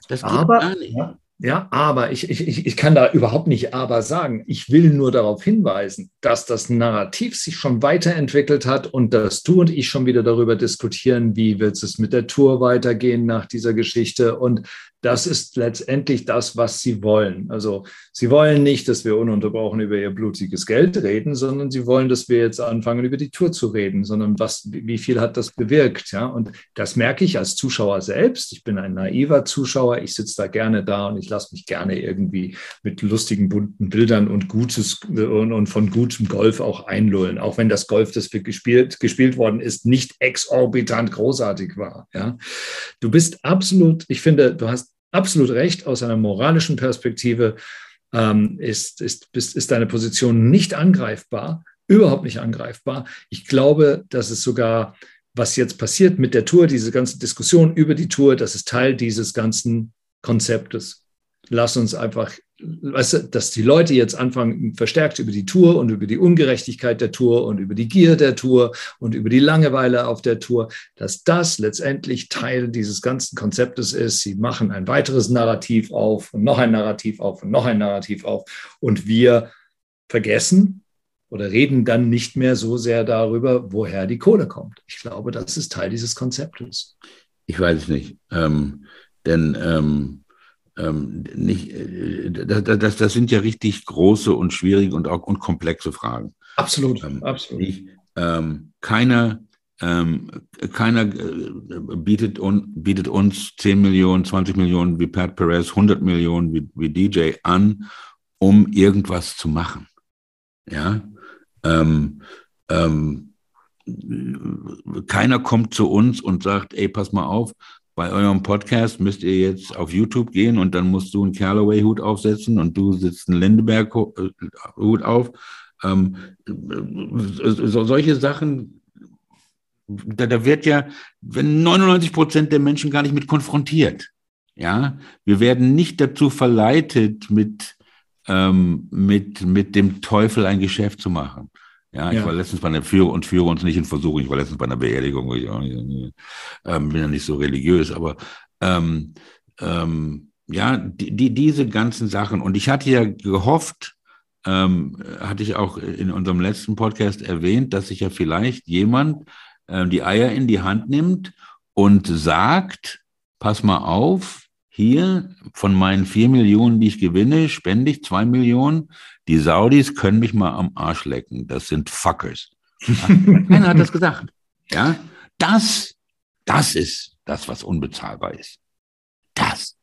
Das geht Aber, gar nicht. Ja. Ja, aber ich, ich, ich kann da überhaupt nicht aber sagen. Ich will nur darauf hinweisen, dass das Narrativ sich schon weiterentwickelt hat und dass du und ich schon wieder darüber diskutieren, wie wird es mit der Tour weitergehen nach dieser Geschichte. Und das ist letztendlich das, was sie wollen. Also sie wollen nicht, dass wir ununterbrochen über ihr blutiges Geld reden, sondern sie wollen, dass wir jetzt anfangen, über die Tour zu reden, sondern was, wie viel hat das bewirkt? Ja, und das merke ich als Zuschauer selbst. Ich bin ein naiver Zuschauer. Ich sitze da gerne da und ich lasse mich gerne irgendwie mit lustigen, bunten Bildern und gutes und, und von gutem Golf auch einlullen. Auch wenn das Golf, das gespielt, gespielt worden ist, nicht exorbitant großartig war. Ja, du bist absolut, ich finde, du hast absolut recht, aus einer moralischen Perspektive ähm, ist, ist, ist, ist deine Position nicht angreifbar, überhaupt nicht angreifbar. Ich glaube, dass es sogar, was jetzt passiert mit der Tour, diese ganze Diskussion über die Tour, das ist Teil dieses ganzen Konzeptes. Lass uns einfach weißt du, dass die Leute jetzt anfangen, verstärkt über die Tour und über die Ungerechtigkeit der Tour und über die Gier der Tour und über die Langeweile auf der Tour, dass das letztendlich Teil dieses ganzen Konzeptes ist. Sie machen ein weiteres Narrativ auf und noch ein Narrativ auf und noch ein Narrativ auf und wir vergessen oder reden dann nicht mehr so sehr darüber, woher die Kohle kommt. Ich glaube, das ist Teil dieses Konzeptes. Ich weiß es nicht, ähm, denn ähm ähm, nicht, äh, das, das, das sind ja richtig große und schwierige und auch und komplexe Fragen. Absolut, ähm, absolut. Ich, ähm, keiner ähm, keiner äh, bietet, un, bietet uns 10 Millionen, 20 Millionen wie Pat Perez, 100 Millionen wie, wie DJ an, um irgendwas zu machen. Ja. Ähm, ähm, keiner kommt zu uns und sagt, ey, pass mal auf, bei eurem Podcast müsst ihr jetzt auf YouTube gehen und dann musst du einen Callaway-Hut aufsetzen und du sitzt einen Lindeberg-Hut auf. Ähm, so, solche Sachen, da, da wird ja, wenn 99 Prozent der Menschen gar nicht mit konfrontiert. Ja, wir werden nicht dazu verleitet, mit, ähm, mit, mit dem Teufel ein Geschäft zu machen. Ja, ich ja. war letztens bei einer Führung und führe uns nicht in Versuchung. Ich war letztens bei einer Beerdigung, ich auch nicht, ähm, bin ja nicht so religiös, aber ähm, ähm, ja, die, die, diese ganzen Sachen. Und ich hatte ja gehofft, ähm, hatte ich auch in unserem letzten Podcast erwähnt, dass sich ja vielleicht jemand äh, die Eier in die Hand nimmt und sagt, pass mal auf, hier von meinen vier Millionen, die ich gewinne, spende ich zwei Millionen. Die Saudis können mich mal am Arsch lecken. Das sind Fuckers. Ja? Keiner hat das gesagt. Ja, das, das ist das, was unbezahlbar ist. Das.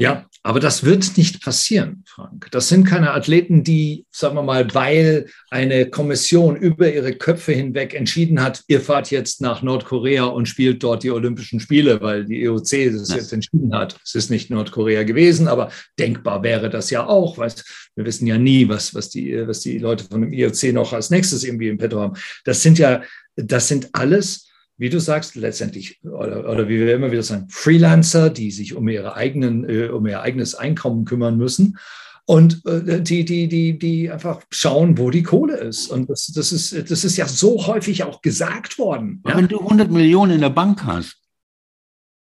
Ja, aber das wird nicht passieren, Frank. Das sind keine Athleten, die, sagen wir mal, weil eine Kommission über ihre Köpfe hinweg entschieden hat, ihr fahrt jetzt nach Nordkorea und spielt dort die Olympischen Spiele, weil die EOC das jetzt entschieden hat. Es ist nicht Nordkorea gewesen, aber denkbar wäre das ja auch. Weil wir wissen ja nie, was, was, die, was die Leute von dem EOC noch als nächstes irgendwie im Petro haben. Das sind ja, das sind alles wie du sagst, letztendlich, oder, oder, wie wir immer wieder sagen, Freelancer, die sich um, ihre eigenen, äh, um ihr eigenes Einkommen kümmern müssen und äh, die, die, die, die einfach schauen, wo die Kohle ist. Und das, das, ist, das ist ja so häufig auch gesagt worden. Ja? Wenn du 100 Millionen in der Bank hast,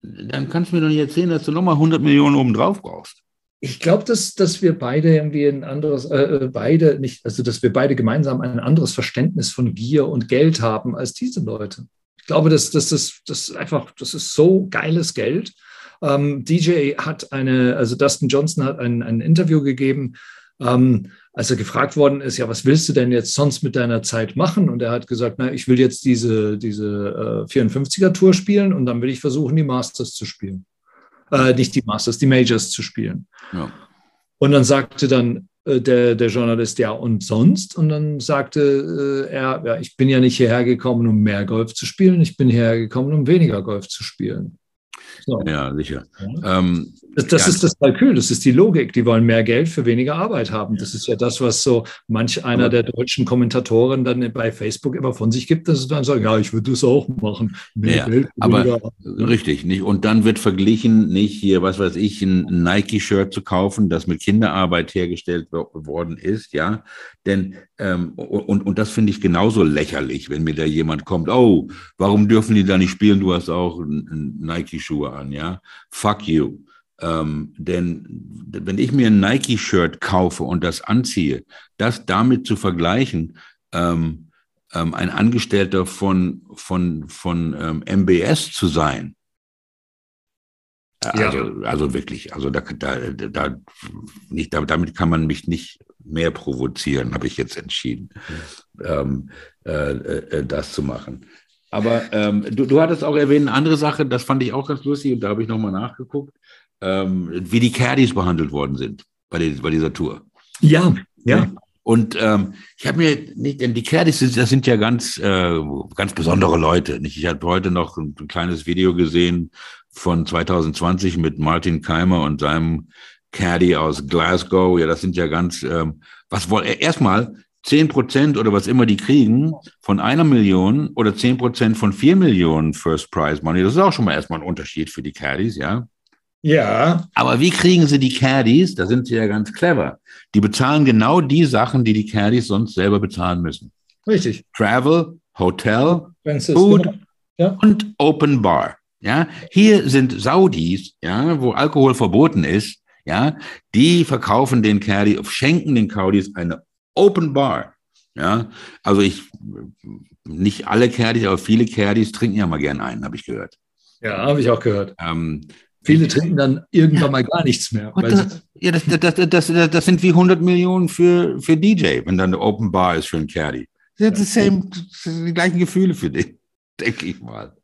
dann kannst du mir doch nicht erzählen, dass du nochmal 100 Millionen obendrauf brauchst. Ich glaube, dass, dass wir beide irgendwie ein anderes, äh, äh, beide nicht, also dass wir beide gemeinsam ein anderes Verständnis von Gier und Geld haben als diese Leute. Ich glaube, dass das, das, das einfach, das ist so geiles Geld. Ähm, DJ hat eine, also Dustin Johnson hat ein, ein Interview gegeben, ähm, als er gefragt worden ist, ja, was willst du denn jetzt sonst mit deiner Zeit machen? Und er hat gesagt, na, ich will jetzt diese, diese äh, 54er-Tour spielen und dann will ich versuchen, die Masters zu spielen. Äh, nicht die Masters, die Majors zu spielen. Ja. Und dann sagte dann äh, der, der Journalist, ja, und sonst? Und dann sagte äh, er, ja, ich bin ja nicht hierher gekommen, um mehr Golf zu spielen, ich bin hierher gekommen, um weniger Golf zu spielen. So. Ja, sicher. Ja. Ähm, das, das ja. ist das Kalkül, das ist die Logik. Die wollen mehr Geld für weniger Arbeit haben. Das ist ja das, was so manch einer der deutschen Kommentatoren dann bei Facebook immer von sich gibt, dass sie dann sagen, ja, ich würde das auch machen. Mehr ja, Geld, aber richtig, nicht. Und dann wird verglichen, nicht hier, was weiß ich, ein Nike-Shirt zu kaufen, das mit Kinderarbeit hergestellt worden ist, ja. Denn ähm, und, und das finde ich genauso lächerlich, wenn mir da jemand kommt, oh, warum dürfen die da nicht spielen? Du hast auch Nike-Schuhe an, ja. Fuck you. Ähm, denn wenn ich mir ein Nike-Shirt kaufe und das anziehe, das damit zu vergleichen, ähm, ähm, ein Angestellter von, von, von ähm, MBS zu sein, also, ja. also wirklich, also da, da, da nicht, damit kann man mich nicht mehr provozieren, habe ich jetzt entschieden, ähm, äh, äh, das zu machen. Aber ähm, du, du hattest auch erwähnt, eine andere Sache, das fand ich auch ganz lustig und da habe ich nochmal nachgeguckt, ähm, wie die Caddies behandelt worden sind bei, die, bei dieser Tour. Ja, ja. Und ähm, ich habe mir nicht, denn die Caddies, das sind ja ganz, äh, ganz besondere Leute. Nicht? Ich habe heute noch ein, ein, kleines Video gesehen von 2020 mit Martin Keimer und seinem Caddy aus Glasgow. Ja, das sind ja ganz, ähm, was wollen, erstmal zehn Prozent oder was immer die kriegen von einer Million oder zehn Prozent von vier Millionen First Prize Money. Das ist auch schon mal erstmal ein Unterschied für die Caddies, ja. Ja. Aber wie kriegen sie die Caddies? Da sind sie ja ganz clever. Die bezahlen genau die Sachen, die die Caddies sonst selber bezahlen müssen. Richtig. Travel, Hotel, Francis, Food genau. ja. und Open Bar. Ja, hier sind Saudis, ja, wo Alkohol verboten ist, ja, die verkaufen den Caddies, schenken den Caddies eine Open Bar. Ja, also ich, nicht alle Caddies, aber viele Caddies trinken ja mal gern einen, habe ich gehört. Ja, habe ich auch gehört. Ähm, Viele trinken dann irgendwann mal gar nichts mehr. Das, ja, das, das, das sind wie 100 Millionen für, für DJ, wenn dann eine Open Bar ist für einen Caddy. Das sind die gleichen Gefühle für den, denke ich mal.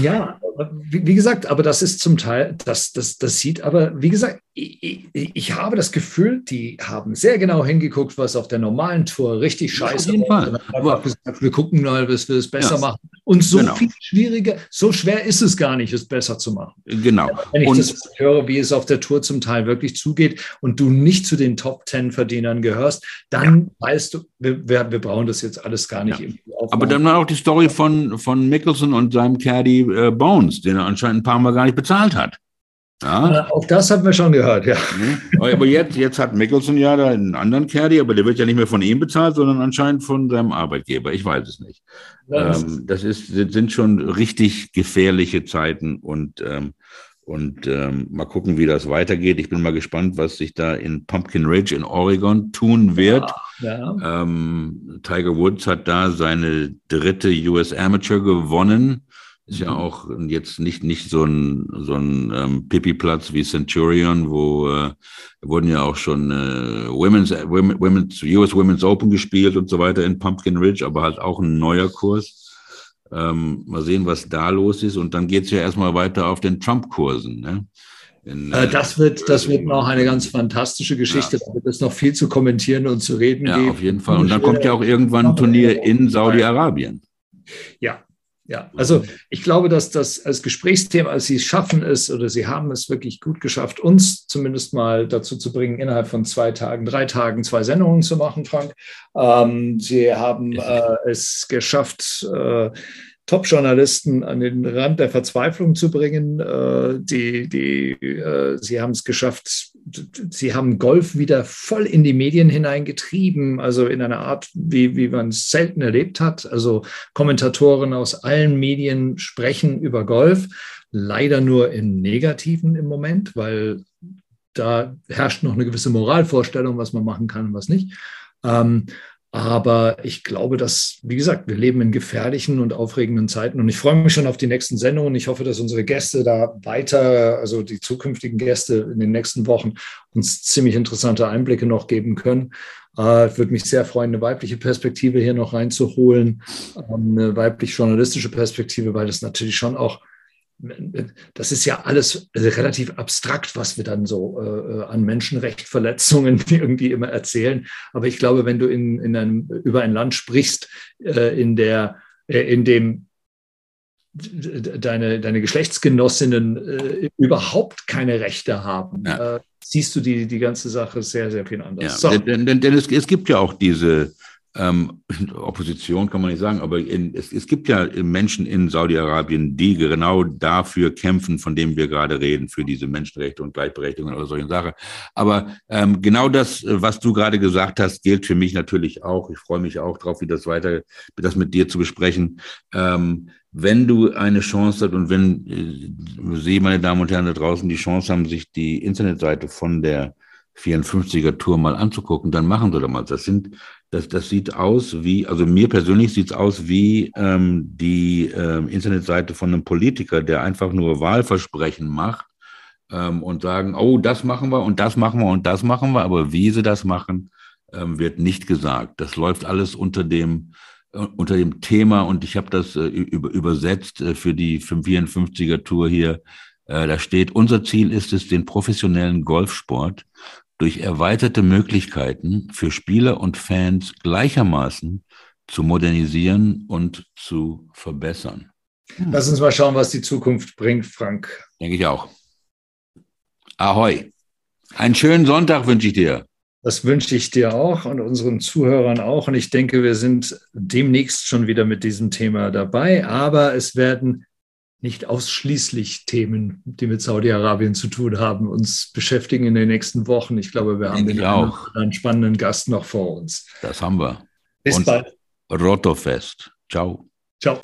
Ja, wie, wie, gesagt, aber das ist zum Teil, das, das, das sieht aber, wie gesagt, ich, ich, habe das Gefühl, die haben sehr genau hingeguckt, was auf der normalen Tour richtig scheiße ist. Aber gesagt, wir gucken mal, was wir es besser ja. machen. Und so genau. viel schwieriger, so schwer ist es gar nicht, es besser zu machen. Genau. Wenn ich und das höre, wie es auf der Tour zum Teil wirklich zugeht und du nicht zu den Top Ten Verdienern gehörst, dann ja. weißt du, wir, wir, brauchen das jetzt alles gar nicht. Ja. Aber dann war auch die Story von, von Mickelson und seinem Caddy äh, Bones, den er anscheinend ein paar Mal gar nicht bezahlt hat. Ja. Auch das haben wir schon gehört, ja. Aber jetzt, jetzt hat Mickelson ja da einen anderen Caddy, aber der wird ja nicht mehr von ihm bezahlt, sondern anscheinend von seinem Arbeitgeber. Ich weiß es nicht. Das, ähm, das ist, sind schon richtig gefährliche Zeiten und, ähm, und ähm, mal gucken, wie das weitergeht. Ich bin mal gespannt, was sich da in Pumpkin Ridge in Oregon tun wird. Ja, ja. Ähm, Tiger Woods hat da seine dritte US Amateur gewonnen. Ist ja auch jetzt nicht, nicht so ein, so ein ähm, Pipi-Platz wie Centurion, wo äh, wurden ja auch schon äh, Women's, Women's, US Women's Open gespielt und so weiter in Pumpkin Ridge, aber halt auch ein neuer Kurs. Ähm, mal sehen, was da los ist. Und dann geht's ja erstmal weiter auf den Trump-Kursen. Ne? In, äh, das wird, das wird noch eine ganz fantastische Geschichte. Ja. Da wird es noch viel zu kommentieren und zu reden ja, geben. auf jeden Fall. Und dann kommt ja auch irgendwann ein Turnier in Saudi-Arabien. Ja, ja, also ich glaube, dass das als Gesprächsthema, als Sie es schaffen es oder Sie haben es wirklich gut geschafft, uns zumindest mal dazu zu bringen, innerhalb von zwei Tagen, drei Tagen zwei Sendungen zu machen, Frank. Ähm, Sie haben äh, es geschafft, äh, Top-Journalisten an den Rand der Verzweiflung zu bringen. Äh, die, die, äh, sie haben es geschafft, sie haben Golf wieder voll in die Medien hineingetrieben, also in einer Art, wie, wie man es selten erlebt hat. Also Kommentatoren aus allen Medien sprechen über Golf, leider nur in negativen im Moment, weil da herrscht noch eine gewisse Moralvorstellung, was man machen kann und was nicht. Ähm, aber ich glaube, dass, wie gesagt, wir leben in gefährlichen und aufregenden Zeiten und ich freue mich schon auf die nächsten Sendungen. Ich hoffe, dass unsere Gäste da weiter, also die zukünftigen Gäste in den nächsten Wochen uns ziemlich interessante Einblicke noch geben können. Äh, würde mich sehr freuen, eine weibliche Perspektive hier noch reinzuholen, ähm, eine weiblich-journalistische Perspektive, weil das natürlich schon auch das ist ja alles relativ abstrakt, was wir dann so äh, an Menschenrechtsverletzungen irgendwie immer erzählen. Aber ich glaube, wenn du in, in einem, über ein Land sprichst, äh, in, der, äh, in dem deine, deine Geschlechtsgenossinnen äh, überhaupt keine Rechte haben, ja. Äh, siehst du die, die ganze Sache sehr, sehr viel anders. Ja, so. denn, denn, denn es, es gibt ja auch diese ähm, Opposition kann man nicht sagen, aber in, es, es, gibt ja Menschen in Saudi-Arabien, die genau dafür kämpfen, von dem wir gerade reden, für diese Menschenrechte und Gleichberechtigung oder solche Sachen. Aber ähm, genau das, was du gerade gesagt hast, gilt für mich natürlich auch. Ich freue mich auch darauf, wie das weiter, das mit dir zu besprechen. Ähm, wenn du eine Chance hast und wenn äh, Sie, meine Damen und Herren da draußen, die Chance haben, sich die Internetseite von der 54er Tour mal anzugucken, dann machen Sie doch mal. Das sind das, das sieht aus wie, also mir persönlich sieht es aus wie ähm, die ähm, Internetseite von einem Politiker, der einfach nur Wahlversprechen macht ähm, und sagen, oh, das machen wir und das machen wir und das machen wir, aber wie sie das machen, ähm, wird nicht gesagt. Das läuft alles unter dem, äh, unter dem Thema und ich habe das äh, über, übersetzt äh, für die 54er Tour hier. Äh, da steht, unser Ziel ist es, den professionellen Golfsport durch erweiterte Möglichkeiten für Spieler und Fans gleichermaßen zu modernisieren und zu verbessern. Hm. Lass uns mal schauen, was die Zukunft bringt, Frank. Denke ich auch. Ahoi. Einen schönen Sonntag wünsche ich dir. Das wünsche ich dir auch und unseren Zuhörern auch. Und ich denke, wir sind demnächst schon wieder mit diesem Thema dabei. Aber es werden nicht ausschließlich Themen, die mit Saudi-Arabien zu tun haben, uns beschäftigen in den nächsten Wochen. Ich glaube, wir haben den auch. einen spannenden Gast noch vor uns. Das haben wir. Bis Und bald. Rottofest. Ciao. Ciao.